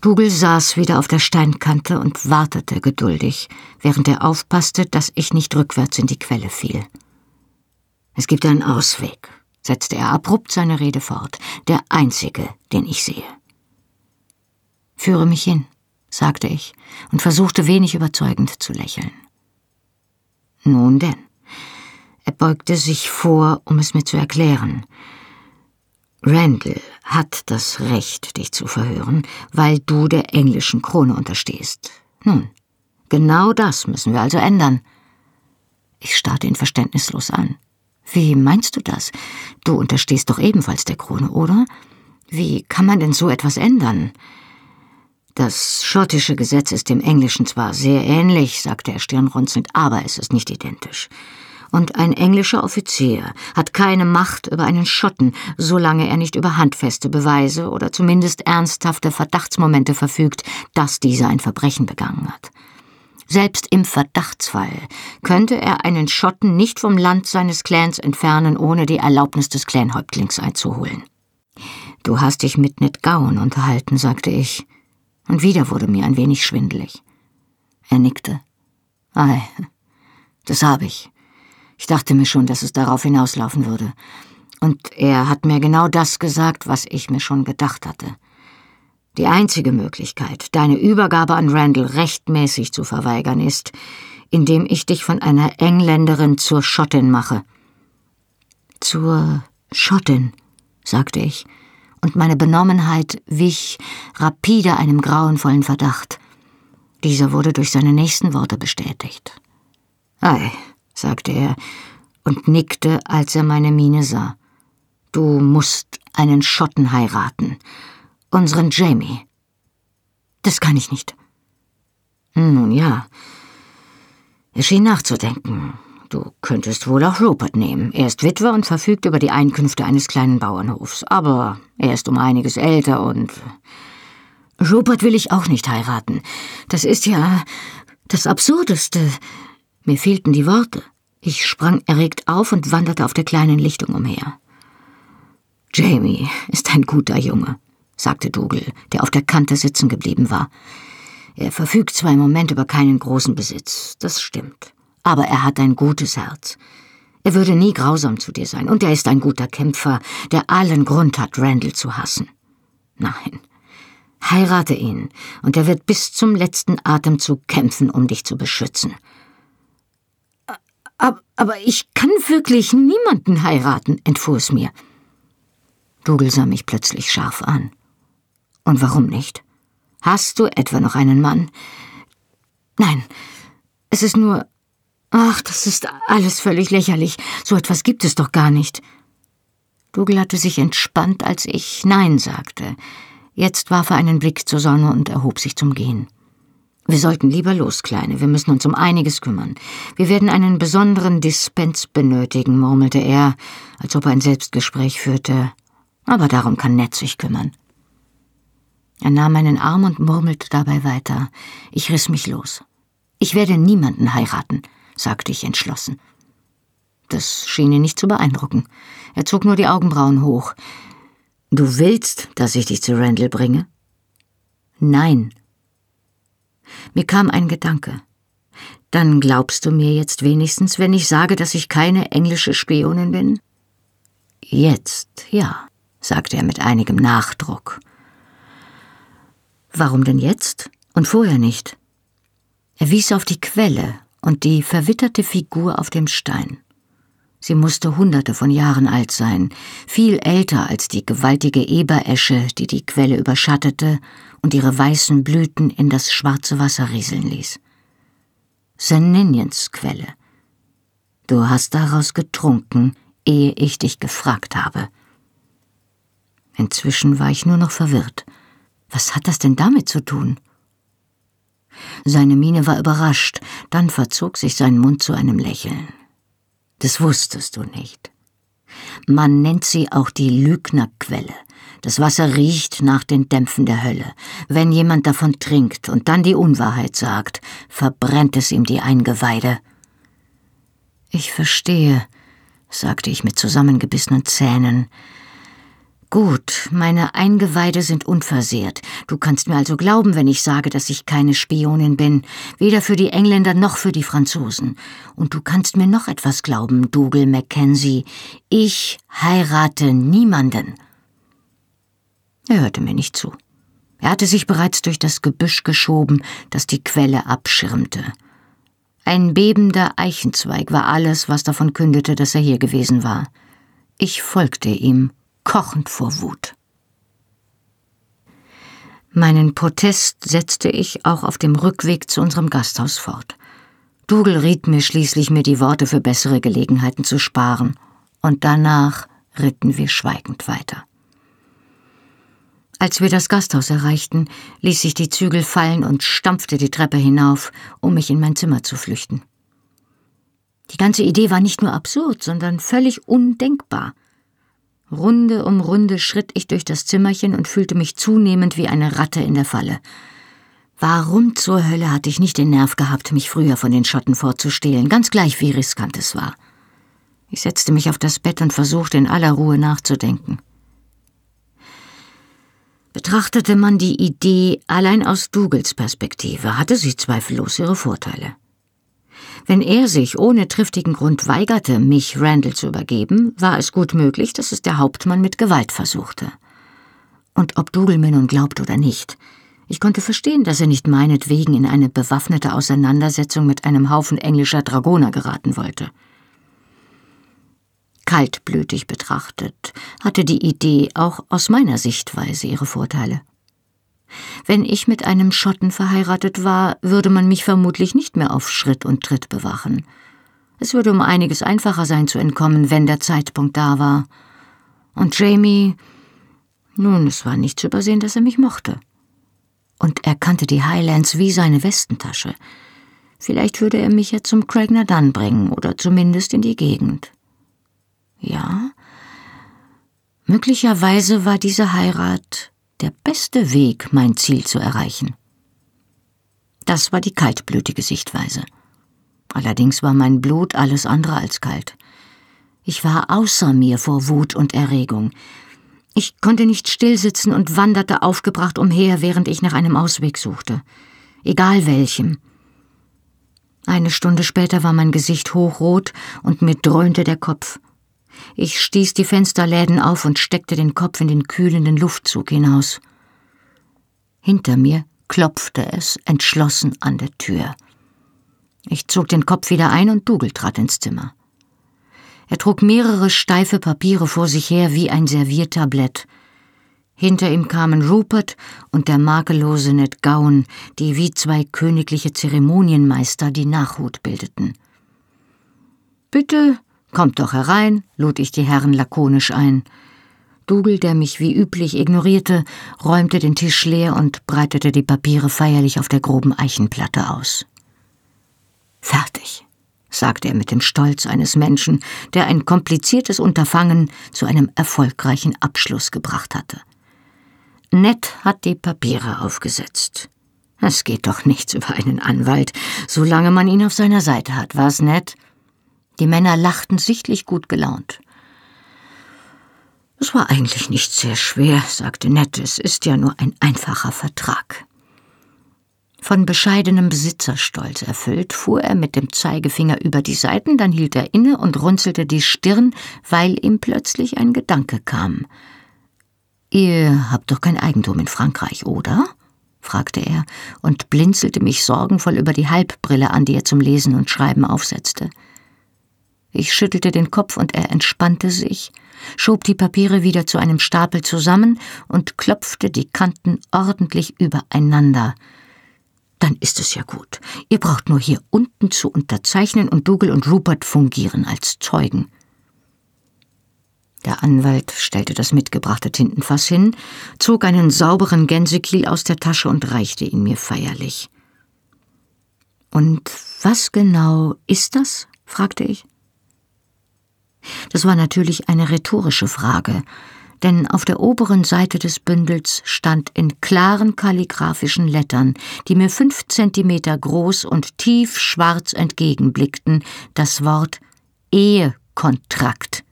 S2: Dougal saß wieder auf der Steinkante und wartete geduldig, während er aufpasste, dass ich nicht rückwärts in die Quelle fiel. Es gibt einen Ausweg, setzte er abrupt seine Rede fort, der einzige, den ich sehe. Führe mich hin, sagte ich und versuchte wenig überzeugend zu lächeln. Nun denn. Er beugte sich vor, um es mir zu erklären, Randall hat das Recht, dich zu verhören, weil du der englischen Krone unterstehst. Nun, genau das müssen wir also ändern. Ich starrte ihn verständnislos an. Wie meinst du das? Du unterstehst doch ebenfalls der Krone, oder? Wie kann man denn so etwas ändern? Das schottische Gesetz ist dem englischen zwar sehr ähnlich, sagte er stirnrunzelnd, aber es ist nicht identisch und ein englischer Offizier hat keine Macht über einen Schotten, solange er nicht über handfeste Beweise oder zumindest ernsthafte Verdachtsmomente verfügt, dass dieser ein Verbrechen begangen hat. Selbst im Verdachtsfall könnte er einen Schotten nicht vom Land seines Clans entfernen, ohne die Erlaubnis des Clanhäuptlings einzuholen. Du hast dich mit Ned Gowan unterhalten, sagte ich, und wieder wurde mir ein wenig schwindelig. Er nickte. Ei, das habe ich. Ich dachte mir schon, dass es darauf hinauslaufen würde. Und er hat mir genau das gesagt, was ich mir schon gedacht hatte. Die einzige Möglichkeit, deine Übergabe an Randall rechtmäßig zu verweigern, ist, indem ich dich von einer Engländerin zur Schottin mache. Zur Schottin, sagte ich, und meine Benommenheit wich rapide einem grauenvollen Verdacht. Dieser wurde durch seine nächsten Worte bestätigt. Ei, sagte er und nickte, als er meine Miene sah. Du musst einen Schotten heiraten. Unseren Jamie. Das kann ich nicht. Nun ja. Er schien nachzudenken. Du könntest wohl auch Rupert nehmen. Er ist Witwer und verfügt über die Einkünfte eines kleinen Bauernhofs. Aber er ist um einiges älter und. Rupert will ich auch nicht heiraten. Das ist ja das Absurdeste. Mir fehlten die Worte. Ich sprang erregt auf und wanderte auf der kleinen Lichtung umher. Jamie ist ein guter Junge, sagte Dougal, der auf der Kante sitzen geblieben war. Er verfügt zwar im Moment über keinen großen Besitz, das stimmt, aber er hat ein gutes Herz. Er würde nie grausam zu dir sein, und er ist ein guter Kämpfer, der allen Grund hat, Randall zu hassen. Nein, heirate ihn, und er wird bis zum letzten Atemzug kämpfen, um dich zu beschützen. Aber, aber ich kann wirklich niemanden heiraten, entfuhr es mir. Dougal sah mich plötzlich scharf an. Und warum nicht? Hast du etwa noch einen Mann? Nein, es ist nur. Ach, das ist alles völlig lächerlich. So etwas gibt es doch gar nicht. Dougal hatte sich entspannt, als ich Nein sagte. Jetzt warf er einen Blick zur Sonne und erhob sich zum Gehen. Wir sollten lieber los, Kleine. Wir müssen uns um einiges kümmern. Wir werden einen besonderen Dispens benötigen, murmelte er, als ob er ein Selbstgespräch führte. Aber darum kann Ned sich kümmern. Er nahm meinen Arm und murmelte dabei weiter. Ich riss mich los. Ich werde niemanden heiraten, sagte ich entschlossen. Das schien ihn nicht zu beeindrucken. Er zog nur die Augenbrauen hoch. Du willst, dass ich dich zu Randall bringe? Nein, mir kam ein Gedanke. Dann glaubst du mir jetzt wenigstens, wenn ich sage, dass ich keine englische Spionin bin? Jetzt, ja, sagte er mit einigem Nachdruck. Warum denn jetzt und vorher nicht? Er wies auf die Quelle und die verwitterte Figur auf dem Stein. Sie musste hunderte von Jahren alt sein, viel älter als die gewaltige Eberesche, die die Quelle überschattete und ihre weißen Blüten in das schwarze Wasser rieseln ließ. Seniniens Quelle. Du hast daraus getrunken, ehe ich dich gefragt habe. Inzwischen war ich nur noch verwirrt. Was hat das denn damit zu tun? Seine Miene war überrascht, dann verzog sich sein Mund zu einem Lächeln. Das wusstest du nicht. Man nennt sie auch die Lügnerquelle. Das Wasser riecht nach den Dämpfen der Hölle. Wenn jemand davon trinkt und dann die Unwahrheit sagt, verbrennt es ihm die Eingeweide. Ich verstehe, sagte ich mit zusammengebissenen Zähnen. Gut, meine Eingeweide sind unversehrt. Du kannst mir also glauben, wenn ich sage, dass ich keine Spionin bin, weder für die Engländer noch für die Franzosen. Und du kannst mir noch etwas glauben, Dougal Mackenzie. Ich heirate niemanden. Er hörte mir nicht zu. Er hatte sich bereits durch das Gebüsch geschoben, das die Quelle abschirmte. Ein bebender Eichenzweig war alles, was davon kündete, dass er hier gewesen war. Ich folgte ihm, kochend vor Wut. Meinen Protest setzte ich auch auf dem Rückweg zu unserem Gasthaus fort. Dougal riet mir schließlich, mir die Worte für bessere Gelegenheiten zu sparen, und danach ritten wir schweigend weiter. Als wir das Gasthaus erreichten, ließ ich die Zügel fallen und stampfte die Treppe hinauf, um mich in mein Zimmer zu flüchten. Die ganze Idee war nicht nur absurd, sondern völlig undenkbar. Runde um Runde schritt ich durch das Zimmerchen und fühlte mich zunehmend wie eine Ratte in der Falle. Warum zur Hölle hatte ich nicht den Nerv gehabt, mich früher von den Schotten vorzustehlen, ganz gleich wie riskant es war. Ich setzte mich auf das Bett und versuchte in aller Ruhe nachzudenken. Betrachtete man die Idee allein aus Dougals Perspektive, hatte sie zweifellos ihre Vorteile. Wenn er sich ohne triftigen Grund weigerte, mich Randall zu übergeben, war es gut möglich, dass es der Hauptmann mit Gewalt versuchte. Und ob Dougal mir nun glaubt oder nicht, ich konnte verstehen, dass er nicht meinetwegen in eine bewaffnete Auseinandersetzung mit einem Haufen englischer Dragoner geraten wollte. Kaltblütig betrachtet hatte die Idee auch aus meiner Sichtweise ihre Vorteile. Wenn ich mit einem Schotten verheiratet war, würde man mich vermutlich nicht mehr auf Schritt und Tritt bewachen. Es würde um einiges einfacher sein zu entkommen, wenn der Zeitpunkt da war. Und Jamie, nun, es war nicht zu übersehen, dass er mich mochte. Und er kannte die Highlands wie seine Westentasche. Vielleicht würde er mich ja zum Craigner Dunn bringen oder zumindest in die Gegend. Ja, möglicherweise war diese Heirat der beste Weg, mein Ziel zu erreichen. Das war die kaltblütige Sichtweise. Allerdings war mein Blut alles andere als kalt. Ich war außer mir vor Wut und Erregung. Ich konnte nicht stillsitzen und wanderte aufgebracht umher, während ich nach einem Ausweg suchte. Egal welchem. Eine Stunde später war mein Gesicht hochrot und mir dröhnte der Kopf. Ich stieß die Fensterläden auf und steckte den Kopf in den kühlenden Luftzug hinaus. Hinter mir klopfte es entschlossen an der Tür. Ich zog den Kopf wieder ein und Dougal trat ins Zimmer. Er trug mehrere steife Papiere vor sich her wie ein Serviertablett. Hinter ihm kamen Rupert und der makellose Ned Gowan, die wie zwei königliche Zeremonienmeister die Nachhut bildeten. Bitte, kommt doch herein, lud ich die Herren lakonisch ein. Dougal, der mich wie üblich ignorierte, räumte den Tisch leer und breitete die Papiere feierlich auf der groben Eichenplatte aus. Fertig, sagte er mit dem Stolz eines Menschen, der ein kompliziertes Unterfangen zu einem erfolgreichen Abschluss gebracht hatte. Ned hat die Papiere aufgesetzt. Es geht doch nichts über einen Anwalt, solange man ihn auf seiner Seite hat, war's nett? Die Männer lachten sichtlich gut gelaunt. Es war eigentlich nicht sehr schwer, sagte Ned, es ist ja nur ein einfacher Vertrag. Von bescheidenem Besitzerstolz erfüllt, fuhr er mit dem Zeigefinger über die Seiten, dann hielt er inne und runzelte die Stirn, weil ihm plötzlich ein Gedanke kam. Ihr habt doch kein Eigentum in Frankreich, oder? fragte er und blinzelte mich sorgenvoll über die Halbbrille an, die er zum Lesen und Schreiben aufsetzte. Ich schüttelte den Kopf und er entspannte sich, schob die Papiere wieder zu einem Stapel zusammen und klopfte die Kanten ordentlich übereinander. Dann ist es ja gut. Ihr braucht nur hier unten zu unterzeichnen und Dougal und Rupert fungieren als Zeugen. Der Anwalt stellte das mitgebrachte Tintenfass hin, zog einen sauberen Gänsekiel aus der Tasche und reichte ihn mir feierlich. Und was genau ist das? fragte ich. Das war natürlich eine rhetorische Frage, denn auf der oberen Seite des Bündels stand in klaren kalligraphischen Lettern, die mir fünf Zentimeter groß und tief schwarz entgegenblickten, das Wort Ehekontrakt.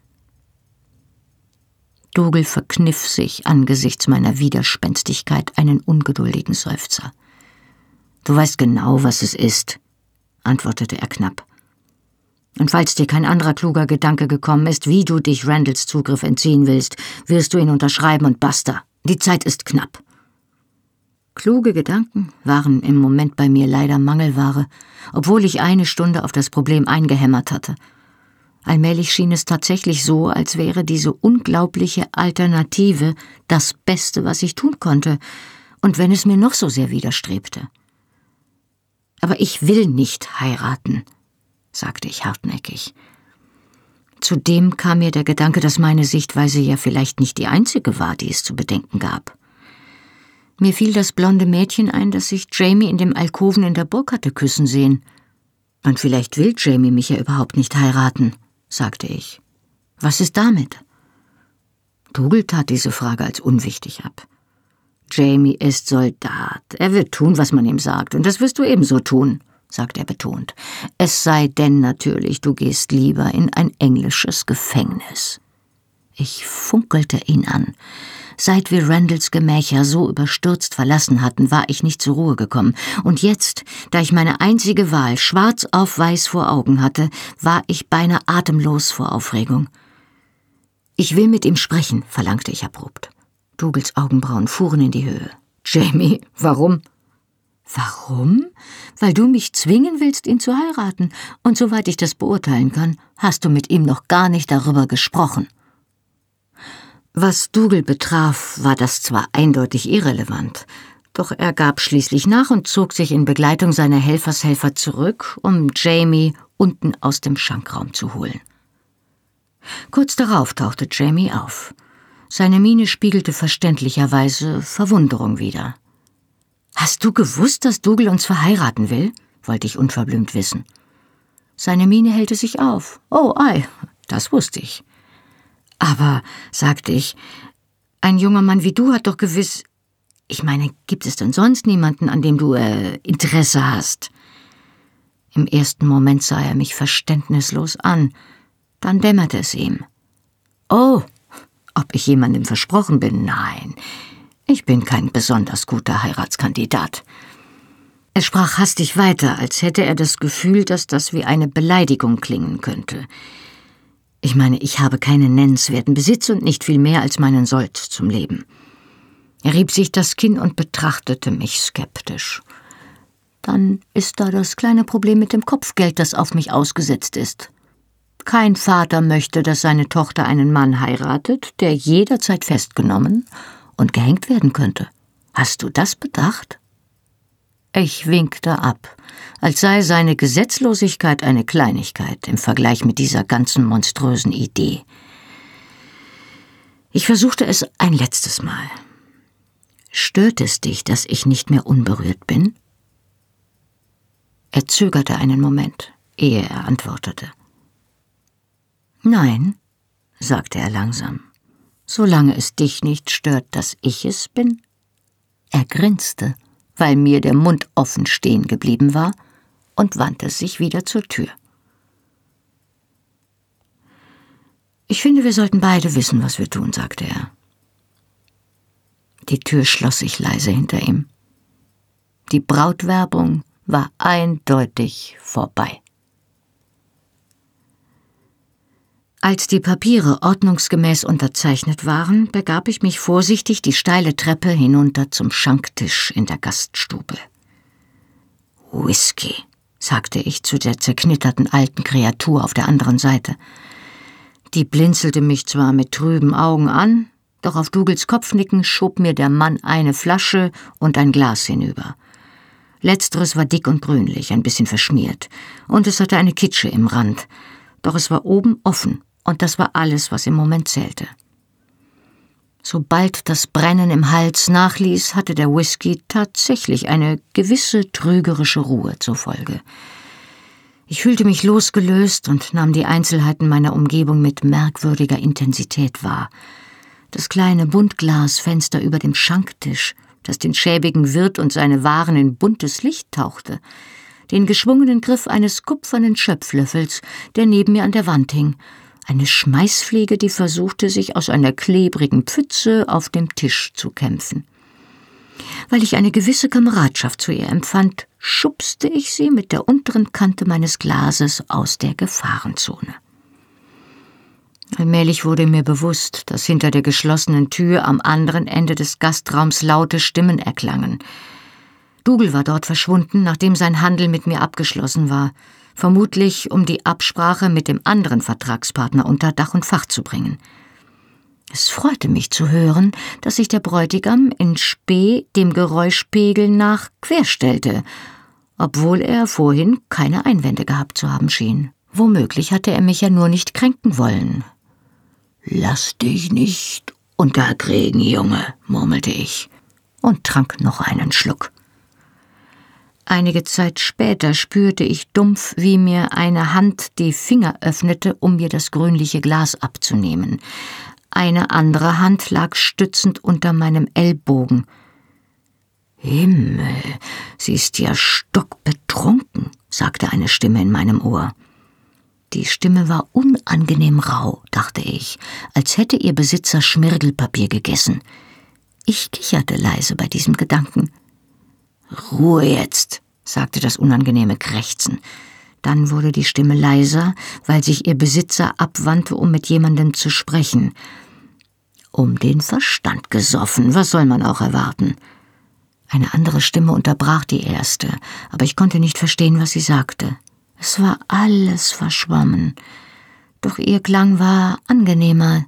S2: Dougal verkniff sich angesichts meiner Widerspenstigkeit einen ungeduldigen Seufzer. Du weißt genau, was es ist, antwortete er knapp. Und falls dir kein anderer kluger Gedanke gekommen ist, wie du dich Randalls Zugriff entziehen willst, wirst du ihn unterschreiben und basta. Die Zeit ist knapp. Kluge Gedanken waren im Moment bei mir leider Mangelware, obwohl ich eine Stunde auf das Problem eingehämmert hatte. Allmählich schien es tatsächlich so, als wäre diese unglaubliche Alternative das Beste, was ich tun konnte, und wenn es mir noch so sehr widerstrebte. Aber ich will nicht heiraten, sagte ich hartnäckig. Zudem kam mir der Gedanke, dass meine Sichtweise ja vielleicht nicht die einzige war, die es zu bedenken gab. Mir fiel das blonde Mädchen ein, das sich Jamie in dem Alkoven in der Burg hatte küssen sehen. Und vielleicht will Jamie mich ja überhaupt nicht heiraten, sagte ich. Was ist damit? Dougal tat diese Frage als unwichtig ab. Jamie ist Soldat. Er wird tun, was man ihm sagt, und das wirst du ebenso tun sagt er betont. Es sei denn natürlich, du gehst lieber in ein englisches Gefängnis. Ich funkelte ihn an. Seit wir Randalls Gemächer so überstürzt verlassen hatten, war ich nicht zur Ruhe gekommen. Und jetzt, da ich meine einzige Wahl schwarz auf weiß vor Augen hatte, war ich beinahe atemlos vor Aufregung. Ich will mit ihm sprechen, verlangte ich abrupt. Dougals Augenbrauen fuhren in die Höhe. Jamie, warum? Warum? Weil du mich zwingen willst, ihn zu heiraten, und soweit ich das beurteilen kann, hast du mit ihm noch gar nicht darüber gesprochen. Was Dougal betraf, war das zwar eindeutig irrelevant, doch er gab schließlich nach und zog sich in Begleitung seiner Helfershelfer zurück, um Jamie unten aus dem Schankraum zu holen. Kurz darauf tauchte Jamie auf. Seine Miene spiegelte verständlicherweise Verwunderung wider. Hast du gewusst, dass Dougal uns verheiraten will? wollte ich unverblümt wissen. Seine Miene hellte sich auf. Oh, ei, das wusste ich. Aber, sagte ich, ein junger Mann wie du hat doch gewiss. Ich meine, gibt es denn sonst niemanden, an dem du äh, Interesse hast? Im ersten Moment sah er mich verständnislos an, dann dämmerte es ihm. Oh, ob ich jemandem versprochen bin? Nein, ich bin kein besonders guter Heiratskandidat. Er sprach hastig weiter, als hätte er das Gefühl, dass das wie eine Beleidigung klingen könnte. Ich meine, ich habe keinen nennenswerten Besitz und nicht viel mehr als meinen Sold zum Leben. Er rieb sich das Kinn und betrachtete mich skeptisch. Dann ist da das kleine Problem mit dem Kopfgeld, das auf mich ausgesetzt ist. Kein Vater möchte, dass seine Tochter einen Mann heiratet, der jederzeit festgenommen und gehängt werden könnte. Hast du das bedacht? Ich winkte ab, als sei seine Gesetzlosigkeit eine Kleinigkeit im Vergleich mit dieser ganzen monströsen Idee. Ich versuchte es ein letztes Mal. Stört es dich, dass ich nicht mehr unberührt bin? Er zögerte einen Moment, ehe er antwortete. Nein, sagte er langsam, solange es dich nicht stört, dass ich es bin. Er grinste, weil mir der Mund offen stehen geblieben war, und wandte sich wieder zur Tür. Ich finde, wir sollten beide wissen, was wir tun, sagte er. Die Tür schloss sich leise hinter ihm. Die Brautwerbung war eindeutig vorbei. Als die Papiere ordnungsgemäß unterzeichnet waren, begab ich mich vorsichtig die steile Treppe hinunter zum Schanktisch in der Gaststube. Whisky, sagte ich zu der zerknitterten alten Kreatur auf der anderen Seite. Die blinzelte mich zwar mit trüben Augen an, doch auf Dougals Kopfnicken schob mir der Mann eine Flasche und ein Glas hinüber. Letzteres war dick und grünlich, ein bisschen verschmiert, und es hatte eine Kitsche im Rand, doch es war oben offen, und das war alles, was im Moment zählte. Sobald das Brennen im Hals nachließ, hatte der Whisky tatsächlich eine gewisse trügerische Ruhe zur Folge. Ich fühlte mich losgelöst und nahm die Einzelheiten meiner Umgebung mit merkwürdiger Intensität wahr. Das kleine Buntglasfenster über dem Schanktisch, das den schäbigen Wirt und seine Waren in buntes Licht tauchte, den geschwungenen Griff eines kupfernen Schöpflöffels, der neben mir an der Wand hing, eine Schmeißfliege, die versuchte, sich aus einer klebrigen Pfütze auf dem Tisch zu kämpfen. Weil ich eine gewisse Kameradschaft zu ihr empfand, schubste ich sie mit der unteren Kante meines Glases aus der Gefahrenzone. Allmählich wurde mir bewusst, dass hinter der geschlossenen Tür am anderen Ende des Gastraums laute Stimmen erklangen. Dougal war dort verschwunden, nachdem sein Handel mit mir abgeschlossen war, vermutlich um die Absprache mit dem anderen Vertragspartner unter Dach und Fach zu bringen. Es freute mich zu hören, dass sich der Bräutigam in Spee dem Geräuschpegel nach querstellte, obwohl er vorhin keine Einwände gehabt zu haben schien. Womöglich hatte er mich ja nur nicht kränken wollen. Lass dich nicht unterkriegen, Junge, murmelte ich und trank noch einen Schluck. Einige Zeit später spürte ich dumpf, wie mir eine Hand die Finger öffnete, um mir das grünliche Glas abzunehmen. Eine andere Hand lag stützend unter meinem Ellbogen. Himmel, sie ist ja stockbetrunken, sagte eine Stimme in meinem Ohr. Die Stimme war unangenehm rau, dachte ich, als hätte ihr Besitzer Schmirgelpapier gegessen. Ich kicherte leise bei diesem Gedanken. Ruhe jetzt, sagte das unangenehme Krächzen. Dann wurde die Stimme leiser, weil sich ihr Besitzer abwandte, um mit jemandem zu sprechen. Um den Verstand gesoffen, was soll man auch erwarten? Eine andere Stimme unterbrach die erste, aber ich konnte nicht verstehen, was sie sagte. Es war alles verschwommen. Doch ihr Klang war angenehmer,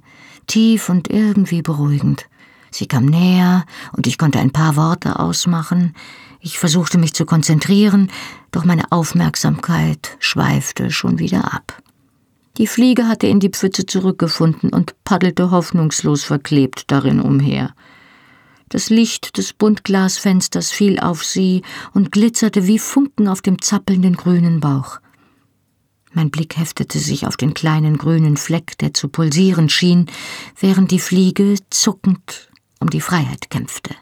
S2: tief und irgendwie beruhigend. Sie kam näher, und ich konnte ein paar Worte ausmachen. Ich versuchte mich zu konzentrieren, doch meine Aufmerksamkeit schweifte schon wieder ab. Die Fliege hatte in die Pfütze zurückgefunden und paddelte hoffnungslos verklebt darin umher. Das Licht des Buntglasfensters fiel auf sie und glitzerte wie Funken auf dem zappelnden grünen Bauch. Mein Blick heftete sich auf den kleinen grünen Fleck, der zu pulsieren schien, während die Fliege zuckend um die Freiheit kämpfte.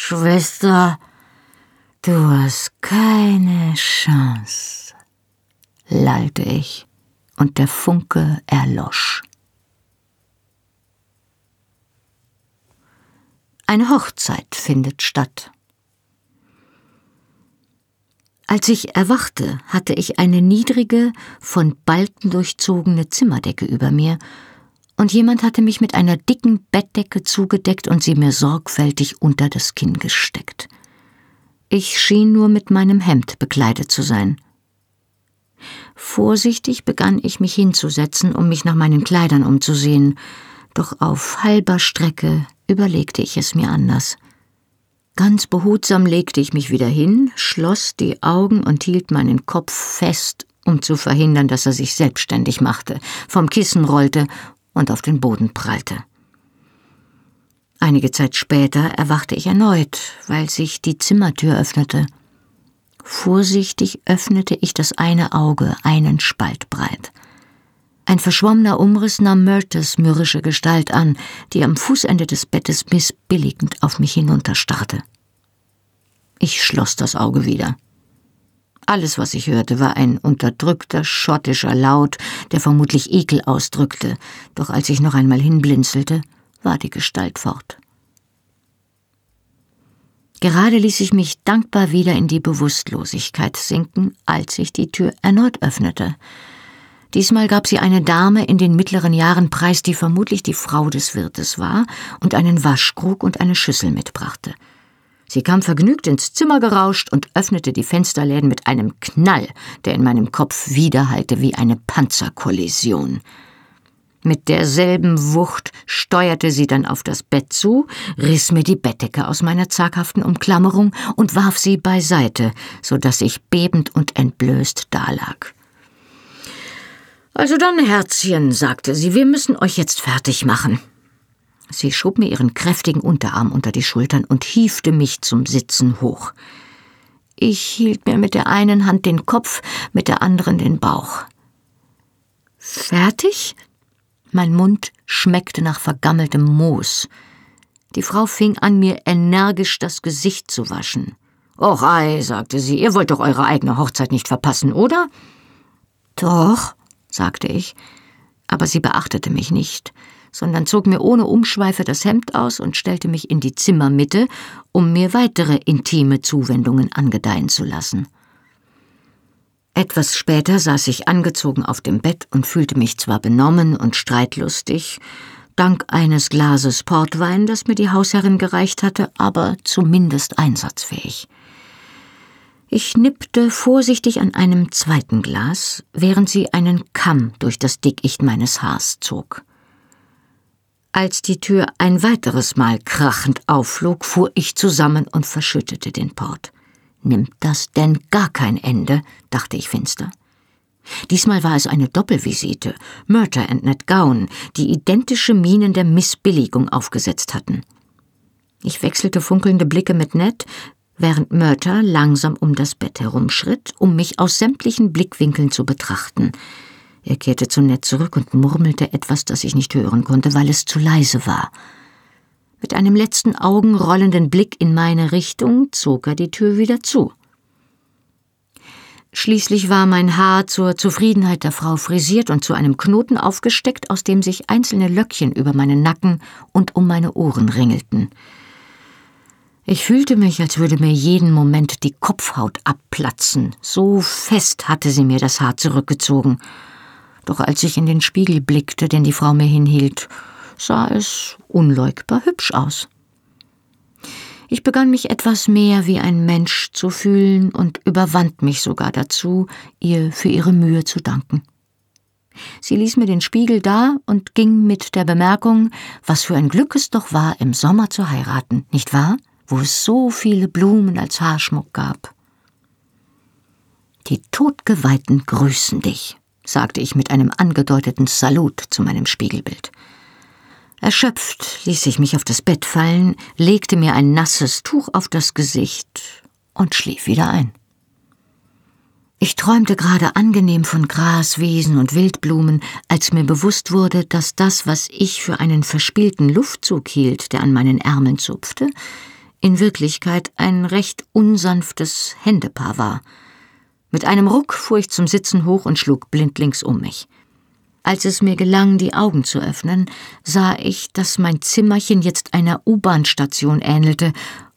S2: Schwester, du hast keine Chance, lallte ich, und der Funke erlosch. Eine Hochzeit findet statt. Als ich erwachte, hatte ich eine niedrige, von Balken durchzogene Zimmerdecke über mir, und jemand hatte mich mit einer dicken Bettdecke zugedeckt und sie mir sorgfältig unter das Kinn gesteckt. Ich schien nur mit meinem Hemd bekleidet zu sein. Vorsichtig begann ich mich hinzusetzen, um mich nach meinen Kleidern umzusehen, doch auf halber Strecke überlegte ich es mir anders. Ganz behutsam legte ich mich wieder hin, schloss die Augen und hielt meinen Kopf fest, um zu verhindern, dass er sich selbstständig machte, vom Kissen rollte und auf den Boden prallte. Einige Zeit später erwachte ich erneut, weil sich die Zimmertür öffnete. Vorsichtig öffnete ich das eine Auge einen Spalt breit. Ein verschwommener Umriss nahm Myrtes mürrische Gestalt an, die am Fußende des Bettes missbilligend auf mich hinunterstarrte. Ich schloss das Auge wieder. Alles, was ich hörte, war ein unterdrückter schottischer Laut, der vermutlich Ekel ausdrückte, doch als ich noch einmal hinblinzelte, war die Gestalt fort. Gerade ließ ich mich dankbar wieder in die Bewusstlosigkeit sinken, als ich die Tür erneut öffnete. Diesmal gab sie eine Dame in den mittleren Jahren preis, die vermutlich die Frau des Wirtes war und einen Waschkrug und eine Schüssel mitbrachte. Sie kam vergnügt ins Zimmer gerauscht und öffnete die Fensterläden mit einem Knall, der in meinem Kopf widerhallte wie eine Panzerkollision. Mit derselben Wucht steuerte sie dann auf das Bett zu, riss mir die Bettdecke aus meiner zaghaften Umklammerung und warf sie beiseite, so dass ich bebend und entblößt dalag. Also dann, Herzchen, sagte sie, wir müssen euch jetzt fertig machen. Sie schob mir ihren kräftigen Unterarm unter die Schultern und hiefte mich zum Sitzen hoch. Ich hielt mir mit der einen Hand den Kopf, mit der anderen den Bauch. Fertig? Mein Mund schmeckte nach vergammeltem Moos. Die Frau fing an, mir energisch das Gesicht zu waschen. Och ei, sagte sie, ihr wollt doch eure eigene Hochzeit nicht verpassen, oder? Doch, sagte ich, aber sie beachtete mich nicht, sondern zog mir ohne Umschweife das Hemd aus und stellte mich in die Zimmermitte, um mir weitere intime Zuwendungen angedeihen zu lassen. Etwas später saß ich angezogen auf dem Bett und fühlte mich zwar benommen und streitlustig, dank eines Glases Portwein, das mir die Hausherrin gereicht hatte, aber zumindest einsatzfähig. Ich nippte vorsichtig an einem zweiten Glas, während sie einen Kamm durch das Dickicht meines Haars zog. Als die Tür ein weiteres Mal krachend aufflog, fuhr ich zusammen und verschüttete den Port. Nimmt das denn gar kein Ende? dachte ich finster. Diesmal war es eine Doppelvisite. Murter und Ned Gowan, die identische Minen der Missbilligung aufgesetzt hatten. Ich wechselte funkelnde Blicke mit Ned, während Murter langsam um das Bett herumschritt, um mich aus sämtlichen Blickwinkeln zu betrachten. Er kehrte zu Ned zurück und murmelte etwas, das ich nicht hören konnte, weil es zu leise war. Mit einem letzten augenrollenden Blick in meine Richtung zog er die Tür wieder zu. Schließlich war mein Haar zur Zufriedenheit der Frau frisiert und zu einem Knoten aufgesteckt, aus dem sich einzelne Löckchen über meinen Nacken und um meine Ohren ringelten. Ich fühlte mich, als würde mir jeden Moment die Kopfhaut abplatzen. So fest hatte sie mir das Haar zurückgezogen. Doch als ich in den Spiegel blickte, den die Frau mir hinhielt, sah es unleugbar hübsch aus. Ich begann mich etwas mehr wie ein Mensch zu fühlen und überwand mich sogar dazu, ihr für ihre Mühe zu danken. Sie ließ mir den Spiegel da und ging mit der Bemerkung, was für ein Glück es doch war, im Sommer zu heiraten, nicht wahr? wo es so viele Blumen als Haarschmuck gab. Die Todgeweihten grüßen dich, sagte ich mit einem angedeuteten Salut zu meinem Spiegelbild. Erschöpft ließ ich mich auf das Bett fallen, legte mir ein nasses Tuch auf das Gesicht und schlief wieder ein. Ich träumte gerade angenehm von Gras, Wiesen und Wildblumen, als mir bewusst wurde, dass das, was ich für einen verspielten Luftzug hielt, der an meinen Ärmeln zupfte, in Wirklichkeit ein recht unsanftes Händepaar war. Mit einem Ruck fuhr ich zum Sitzen hoch und schlug blindlings um mich. Als es mir gelang, die Augen zu öffnen, sah ich, dass mein Zimmerchen jetzt einer U-Bahn-Station ähnelte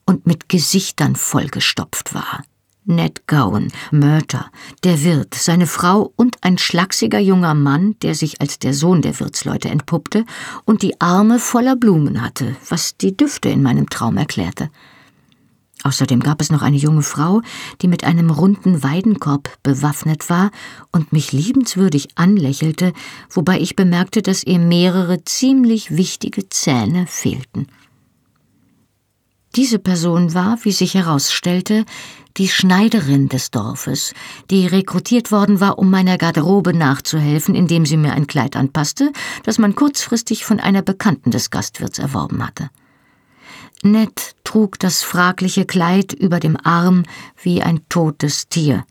S2: und mit Gesichtern vollgestopft war. Ned Gowan, Murter, der Wirt, seine Frau und ein schlachsiger junger Mann, der sich als der Sohn der Wirtsleute entpuppte und die Arme voller Blumen hatte, was die Düfte in meinem Traum erklärte. Außerdem gab es noch eine junge Frau, die mit einem runden Weidenkorb bewaffnet war und mich liebenswürdig anlächelte, wobei ich bemerkte, dass ihr mehrere ziemlich wichtige Zähne fehlten. Diese Person war, wie sich herausstellte, die Schneiderin des Dorfes, die rekrutiert worden war, um meiner Garderobe nachzuhelfen, indem sie mir ein Kleid anpasste, das man kurzfristig von einer Bekannten des Gastwirts erworben hatte. Ned trug das fragliche Kleid über dem Arm wie ein totes Tier.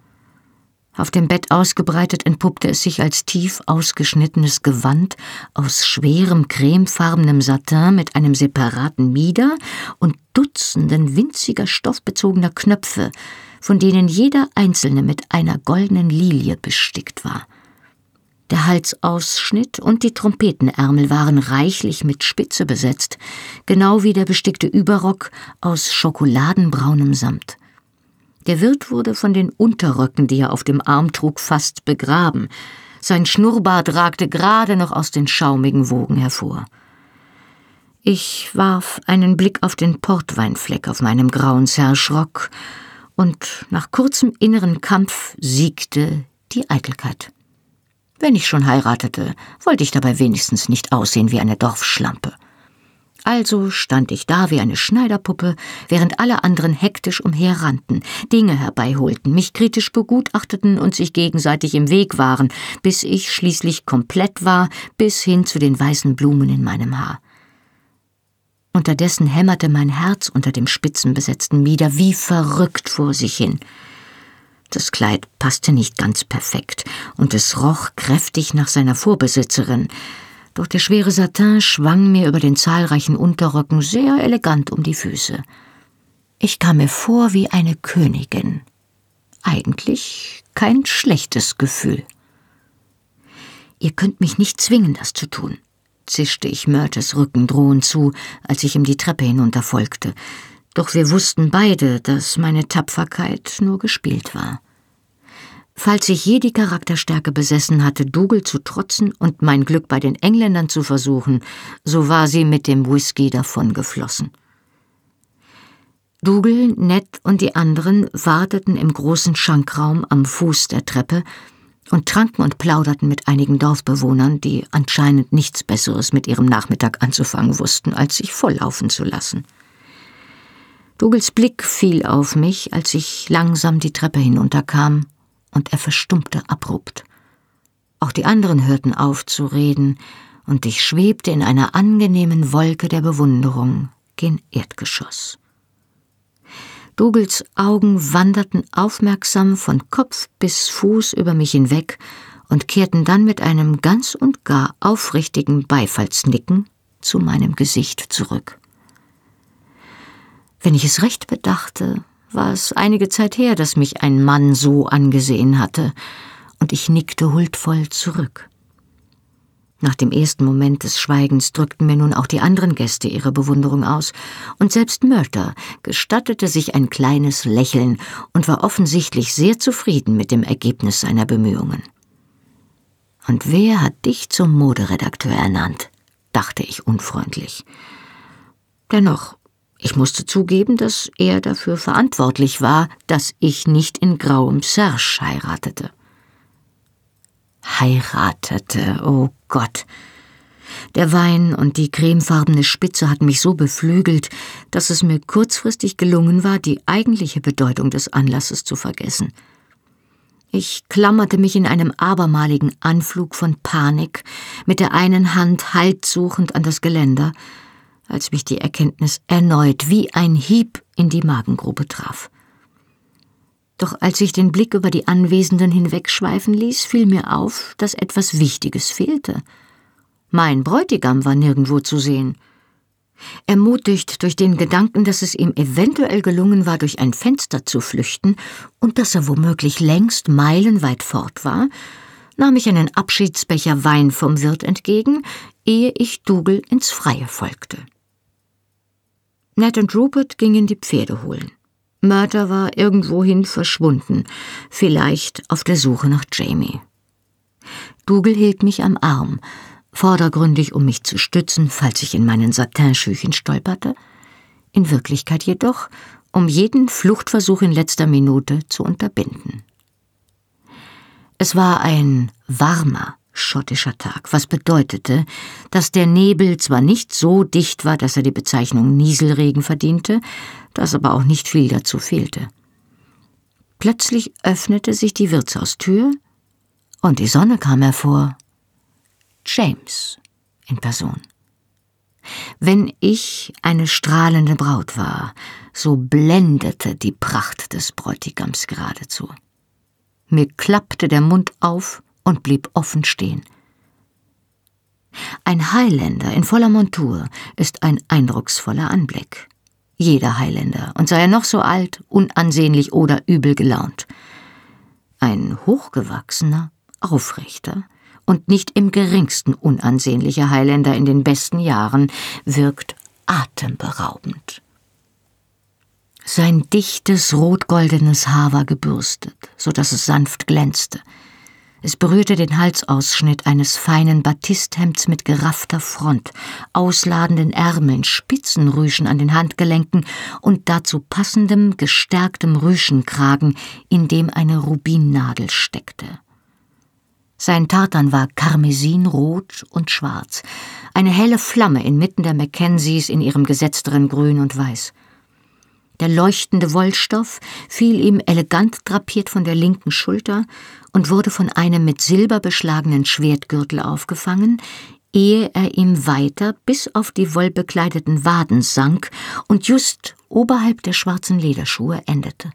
S2: Auf dem Bett ausgebreitet entpuppte es sich als tief ausgeschnittenes Gewand aus schwerem cremefarbenem Satin mit einem separaten Mieder und Dutzenden winziger stoffbezogener Knöpfe, von denen jeder einzelne mit einer goldenen Lilie bestickt war. Der Halsausschnitt und die Trompetenärmel waren reichlich mit Spitze besetzt, genau wie der bestickte Überrock aus schokoladenbraunem Samt. Der Wirt wurde von den Unterröcken, die er auf dem Arm trug, fast begraben. Sein Schnurrbart ragte gerade noch aus den schaumigen Wogen hervor. Ich warf einen Blick auf den Portweinfleck auf meinem grauen Serge-Rock, und nach kurzem inneren Kampf siegte die Eitelkeit. Wenn ich schon heiratete, wollte ich dabei wenigstens nicht aussehen wie eine Dorfschlampe. Also stand ich da wie eine Schneiderpuppe, während alle anderen hektisch umherrannten, Dinge herbeiholten, mich kritisch begutachteten und sich gegenseitig im Weg waren, bis ich schließlich komplett war, bis hin zu den weißen Blumen in meinem Haar. Unterdessen hämmerte mein Herz unter dem spitzenbesetzten Mieder wie verrückt vor sich hin. Das Kleid passte nicht ganz perfekt, und es roch kräftig nach seiner Vorbesitzerin, doch der schwere Satin schwang mir über den zahlreichen Unterröcken sehr elegant um die Füße. Ich kam mir vor wie eine Königin. Eigentlich kein schlechtes Gefühl. Ihr könnt mich nicht zwingen, das zu tun, zischte ich Mörtes Rücken drohend zu, als ich ihm die Treppe hinunterfolgte. Doch wir wussten beide, dass meine Tapferkeit nur gespielt war. Falls ich je die Charakterstärke besessen hatte, Dougal zu trotzen und mein Glück bei den Engländern zu versuchen, so war sie mit dem Whisky davongeflossen. Dougal, Ned und die anderen warteten im großen Schankraum am Fuß der Treppe und tranken und plauderten mit einigen Dorfbewohnern, die anscheinend nichts Besseres mit ihrem Nachmittag anzufangen wussten, als sich volllaufen zu lassen. Dougals Blick fiel auf mich, als ich langsam die Treppe hinunterkam und er verstummte abrupt. Auch die anderen hörten auf zu reden, und ich schwebte in einer angenehmen Wolke der Bewunderung gen Erdgeschoss. Dougals Augen wanderten aufmerksam von Kopf bis Fuß über mich hinweg und kehrten dann mit einem ganz und gar aufrichtigen Beifallsnicken zu meinem Gesicht zurück. Wenn ich es recht bedachte, war es einige Zeit her, dass mich ein Mann so angesehen hatte, und ich nickte huldvoll zurück. Nach dem ersten Moment des Schweigens drückten mir nun auch die anderen Gäste ihre Bewunderung aus, und selbst Murter gestattete sich ein kleines Lächeln und war offensichtlich sehr zufrieden mit dem Ergebnis seiner Bemühungen. Und wer hat dich zum Moderedakteur ernannt? dachte ich unfreundlich. Dennoch ich musste zugeben, dass er dafür verantwortlich war, dass ich nicht in grauem Serge heiratete. Heiratete, oh Gott. Der Wein und die cremefarbene Spitze hatten mich so beflügelt, dass es mir kurzfristig gelungen war, die eigentliche Bedeutung des Anlasses zu vergessen. Ich klammerte mich in einem abermaligen Anflug von Panik mit der einen Hand haltsuchend an das Geländer, als mich die Erkenntnis erneut wie ein Hieb in die Magengrube traf. Doch als ich den Blick über die Anwesenden hinwegschweifen ließ, fiel mir auf, dass etwas Wichtiges fehlte. Mein Bräutigam war nirgendwo zu sehen. Ermutigt durch den Gedanken, dass es ihm eventuell gelungen war, durch ein Fenster zu flüchten und dass er womöglich längst meilenweit fort war, nahm ich einen Abschiedsbecher Wein vom Wirt entgegen, ehe ich Dougal ins Freie folgte. Ned und Rupert gingen die Pferde holen. Murder war irgendwohin verschwunden, vielleicht auf der Suche nach Jamie. Dougal hielt mich am Arm, vordergründig, um mich zu stützen, falls ich in meinen Satinschüchen stolperte, in Wirklichkeit jedoch, um jeden Fluchtversuch in letzter Minute zu unterbinden. Es war ein warmer, schottischer Tag, was bedeutete, dass der Nebel zwar nicht so dicht war, dass er die Bezeichnung Nieselregen verdiente, dass aber auch nicht viel dazu fehlte. Plötzlich öffnete sich die Wirtshaustür und die Sonne kam hervor. James in Person. Wenn ich eine strahlende Braut war, so blendete die Pracht des Bräutigams geradezu. Mir klappte der Mund auf und blieb offen stehen. Ein Highlander in voller Montur ist ein eindrucksvoller Anblick. Jeder Highlander, und sei er noch so alt, unansehnlich oder übel gelaunt. Ein hochgewachsener, aufrechter und nicht im geringsten unansehnlicher Highlander in den besten Jahren wirkt atemberaubend. Sein dichtes rotgoldenes Haar war gebürstet, so dass es sanft glänzte. Es berührte den Halsausschnitt eines feinen Batisthemds mit geraffter Front, ausladenden Ärmeln, Spitzenrüschen an den Handgelenken und dazu passendem, gestärktem Rüschenkragen, in dem eine Rubinnadel steckte. Sein Tartan war karmesinrot und schwarz, eine helle Flamme inmitten der Mackenzies in ihrem gesetzteren Grün und Weiß. Der leuchtende Wollstoff fiel ihm elegant drapiert von der linken Schulter und wurde von einem mit Silber beschlagenen Schwertgürtel aufgefangen, ehe er ihm weiter bis auf die wollbekleideten Waden sank und just oberhalb der schwarzen Lederschuhe endete.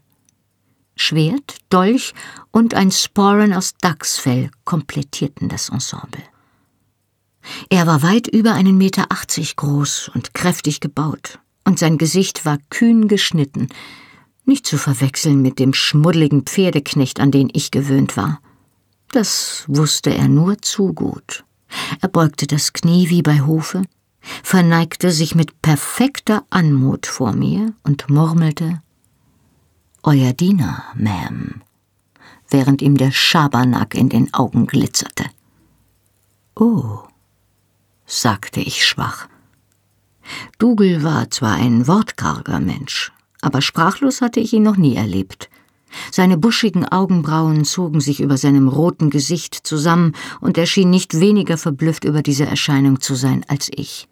S2: Schwert, Dolch und ein Sporen aus Dachsfell komplettierten das Ensemble. Er war weit über einen Meter achtzig groß und kräftig gebaut, und sein Gesicht war kühn geschnitten, nicht zu verwechseln mit dem schmuddeligen Pferdeknecht, an den ich gewöhnt war. Das wusste er nur zu gut. Er beugte das Knie wie bei Hofe, verneigte sich mit perfekter Anmut vor mir und murmelte Euer Diener, Ma'am, während ihm der Schabernack in den Augen glitzerte. Oh, sagte ich schwach. Dougal war zwar ein wortkarger Mensch, aber sprachlos hatte ich ihn noch nie erlebt. Seine buschigen Augenbrauen zogen sich über seinem roten Gesicht zusammen, und er schien nicht weniger verblüfft über diese Erscheinung zu sein als ich.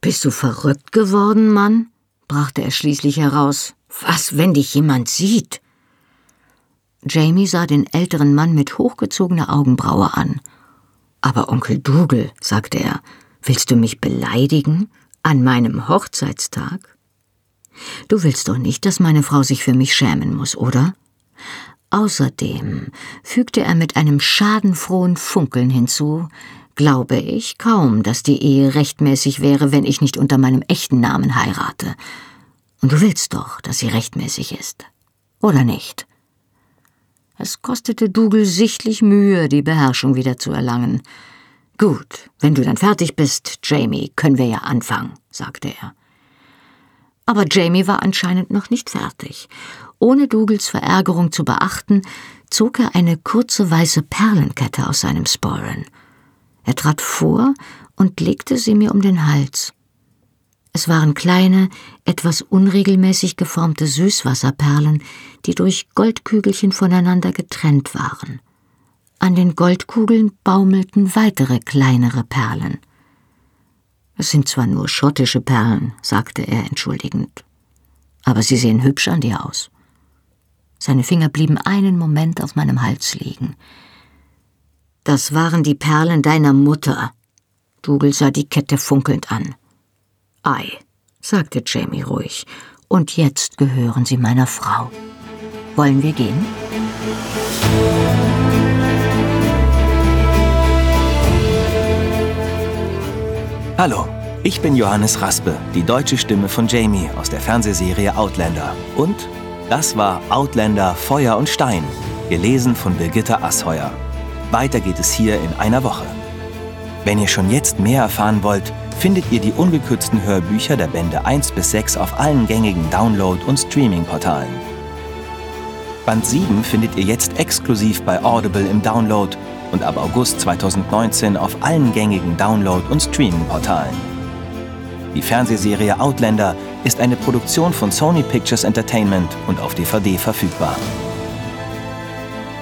S2: Bist du verrückt geworden, Mann? brachte er schließlich heraus. Was, wenn dich jemand sieht? Jamie sah den älteren Mann mit hochgezogener Augenbraue an. Aber Onkel Dougal, sagte er, Willst du mich beleidigen? An meinem Hochzeitstag? Du willst doch nicht, dass meine Frau sich für mich schämen muss, oder? Außerdem, fügte er mit einem schadenfrohen Funkeln hinzu, glaube ich kaum, dass die Ehe rechtmäßig wäre, wenn ich nicht unter meinem echten Namen heirate. Und du willst doch, dass sie rechtmäßig ist, oder nicht? Es kostete Dougal sichtlich Mühe, die Beherrschung wieder zu erlangen. Gut, wenn du dann fertig bist, Jamie, können wir ja anfangen, sagte er. Aber Jamie war anscheinend noch nicht fertig. Ohne Dougals Verärgerung zu beachten, zog er eine kurze weiße Perlenkette aus seinem Sporen. Er trat vor und legte sie mir um den Hals. Es waren kleine, etwas unregelmäßig geformte Süßwasserperlen, die durch Goldkügelchen voneinander getrennt waren. An den Goldkugeln baumelten weitere kleinere Perlen. Es sind zwar nur schottische Perlen, sagte er entschuldigend, aber sie sehen hübsch an dir aus. Seine Finger blieben einen Moment auf meinem Hals liegen. Das waren die Perlen deiner Mutter. Dougal sah die Kette funkelnd an. Ei, sagte Jamie ruhig, und jetzt gehören sie meiner Frau. Wollen wir gehen?
S1: Hallo, ich bin Johannes Raspe, die deutsche Stimme von Jamie aus der Fernsehserie Outlander. Und das war Outlander Feuer und Stein, gelesen von Birgitta Asheuer. Weiter geht es hier in einer Woche. Wenn ihr schon jetzt mehr erfahren wollt, findet ihr die ungekürzten Hörbücher der Bände 1 bis 6 auf allen gängigen Download- und Streaming-Portalen. Band 7 findet ihr jetzt exklusiv bei Audible im Download und ab August 2019 auf allen gängigen Download- und Streaming-Portalen. Die Fernsehserie Outlander ist eine Produktion von Sony Pictures Entertainment und auf DVD verfügbar.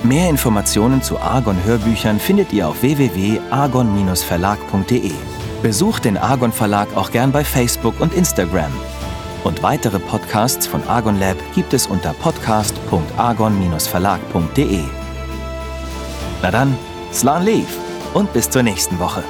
S1: Mehr Informationen zu Argon Hörbüchern findet ihr auf www.argon-verlag.de. Besucht den Argon Verlag auch gern bei Facebook und Instagram. Und weitere Podcasts von Argon Lab gibt es unter podcast.argon-verlag.de. Na dann, Slan Leaf und bis zur nächsten Woche.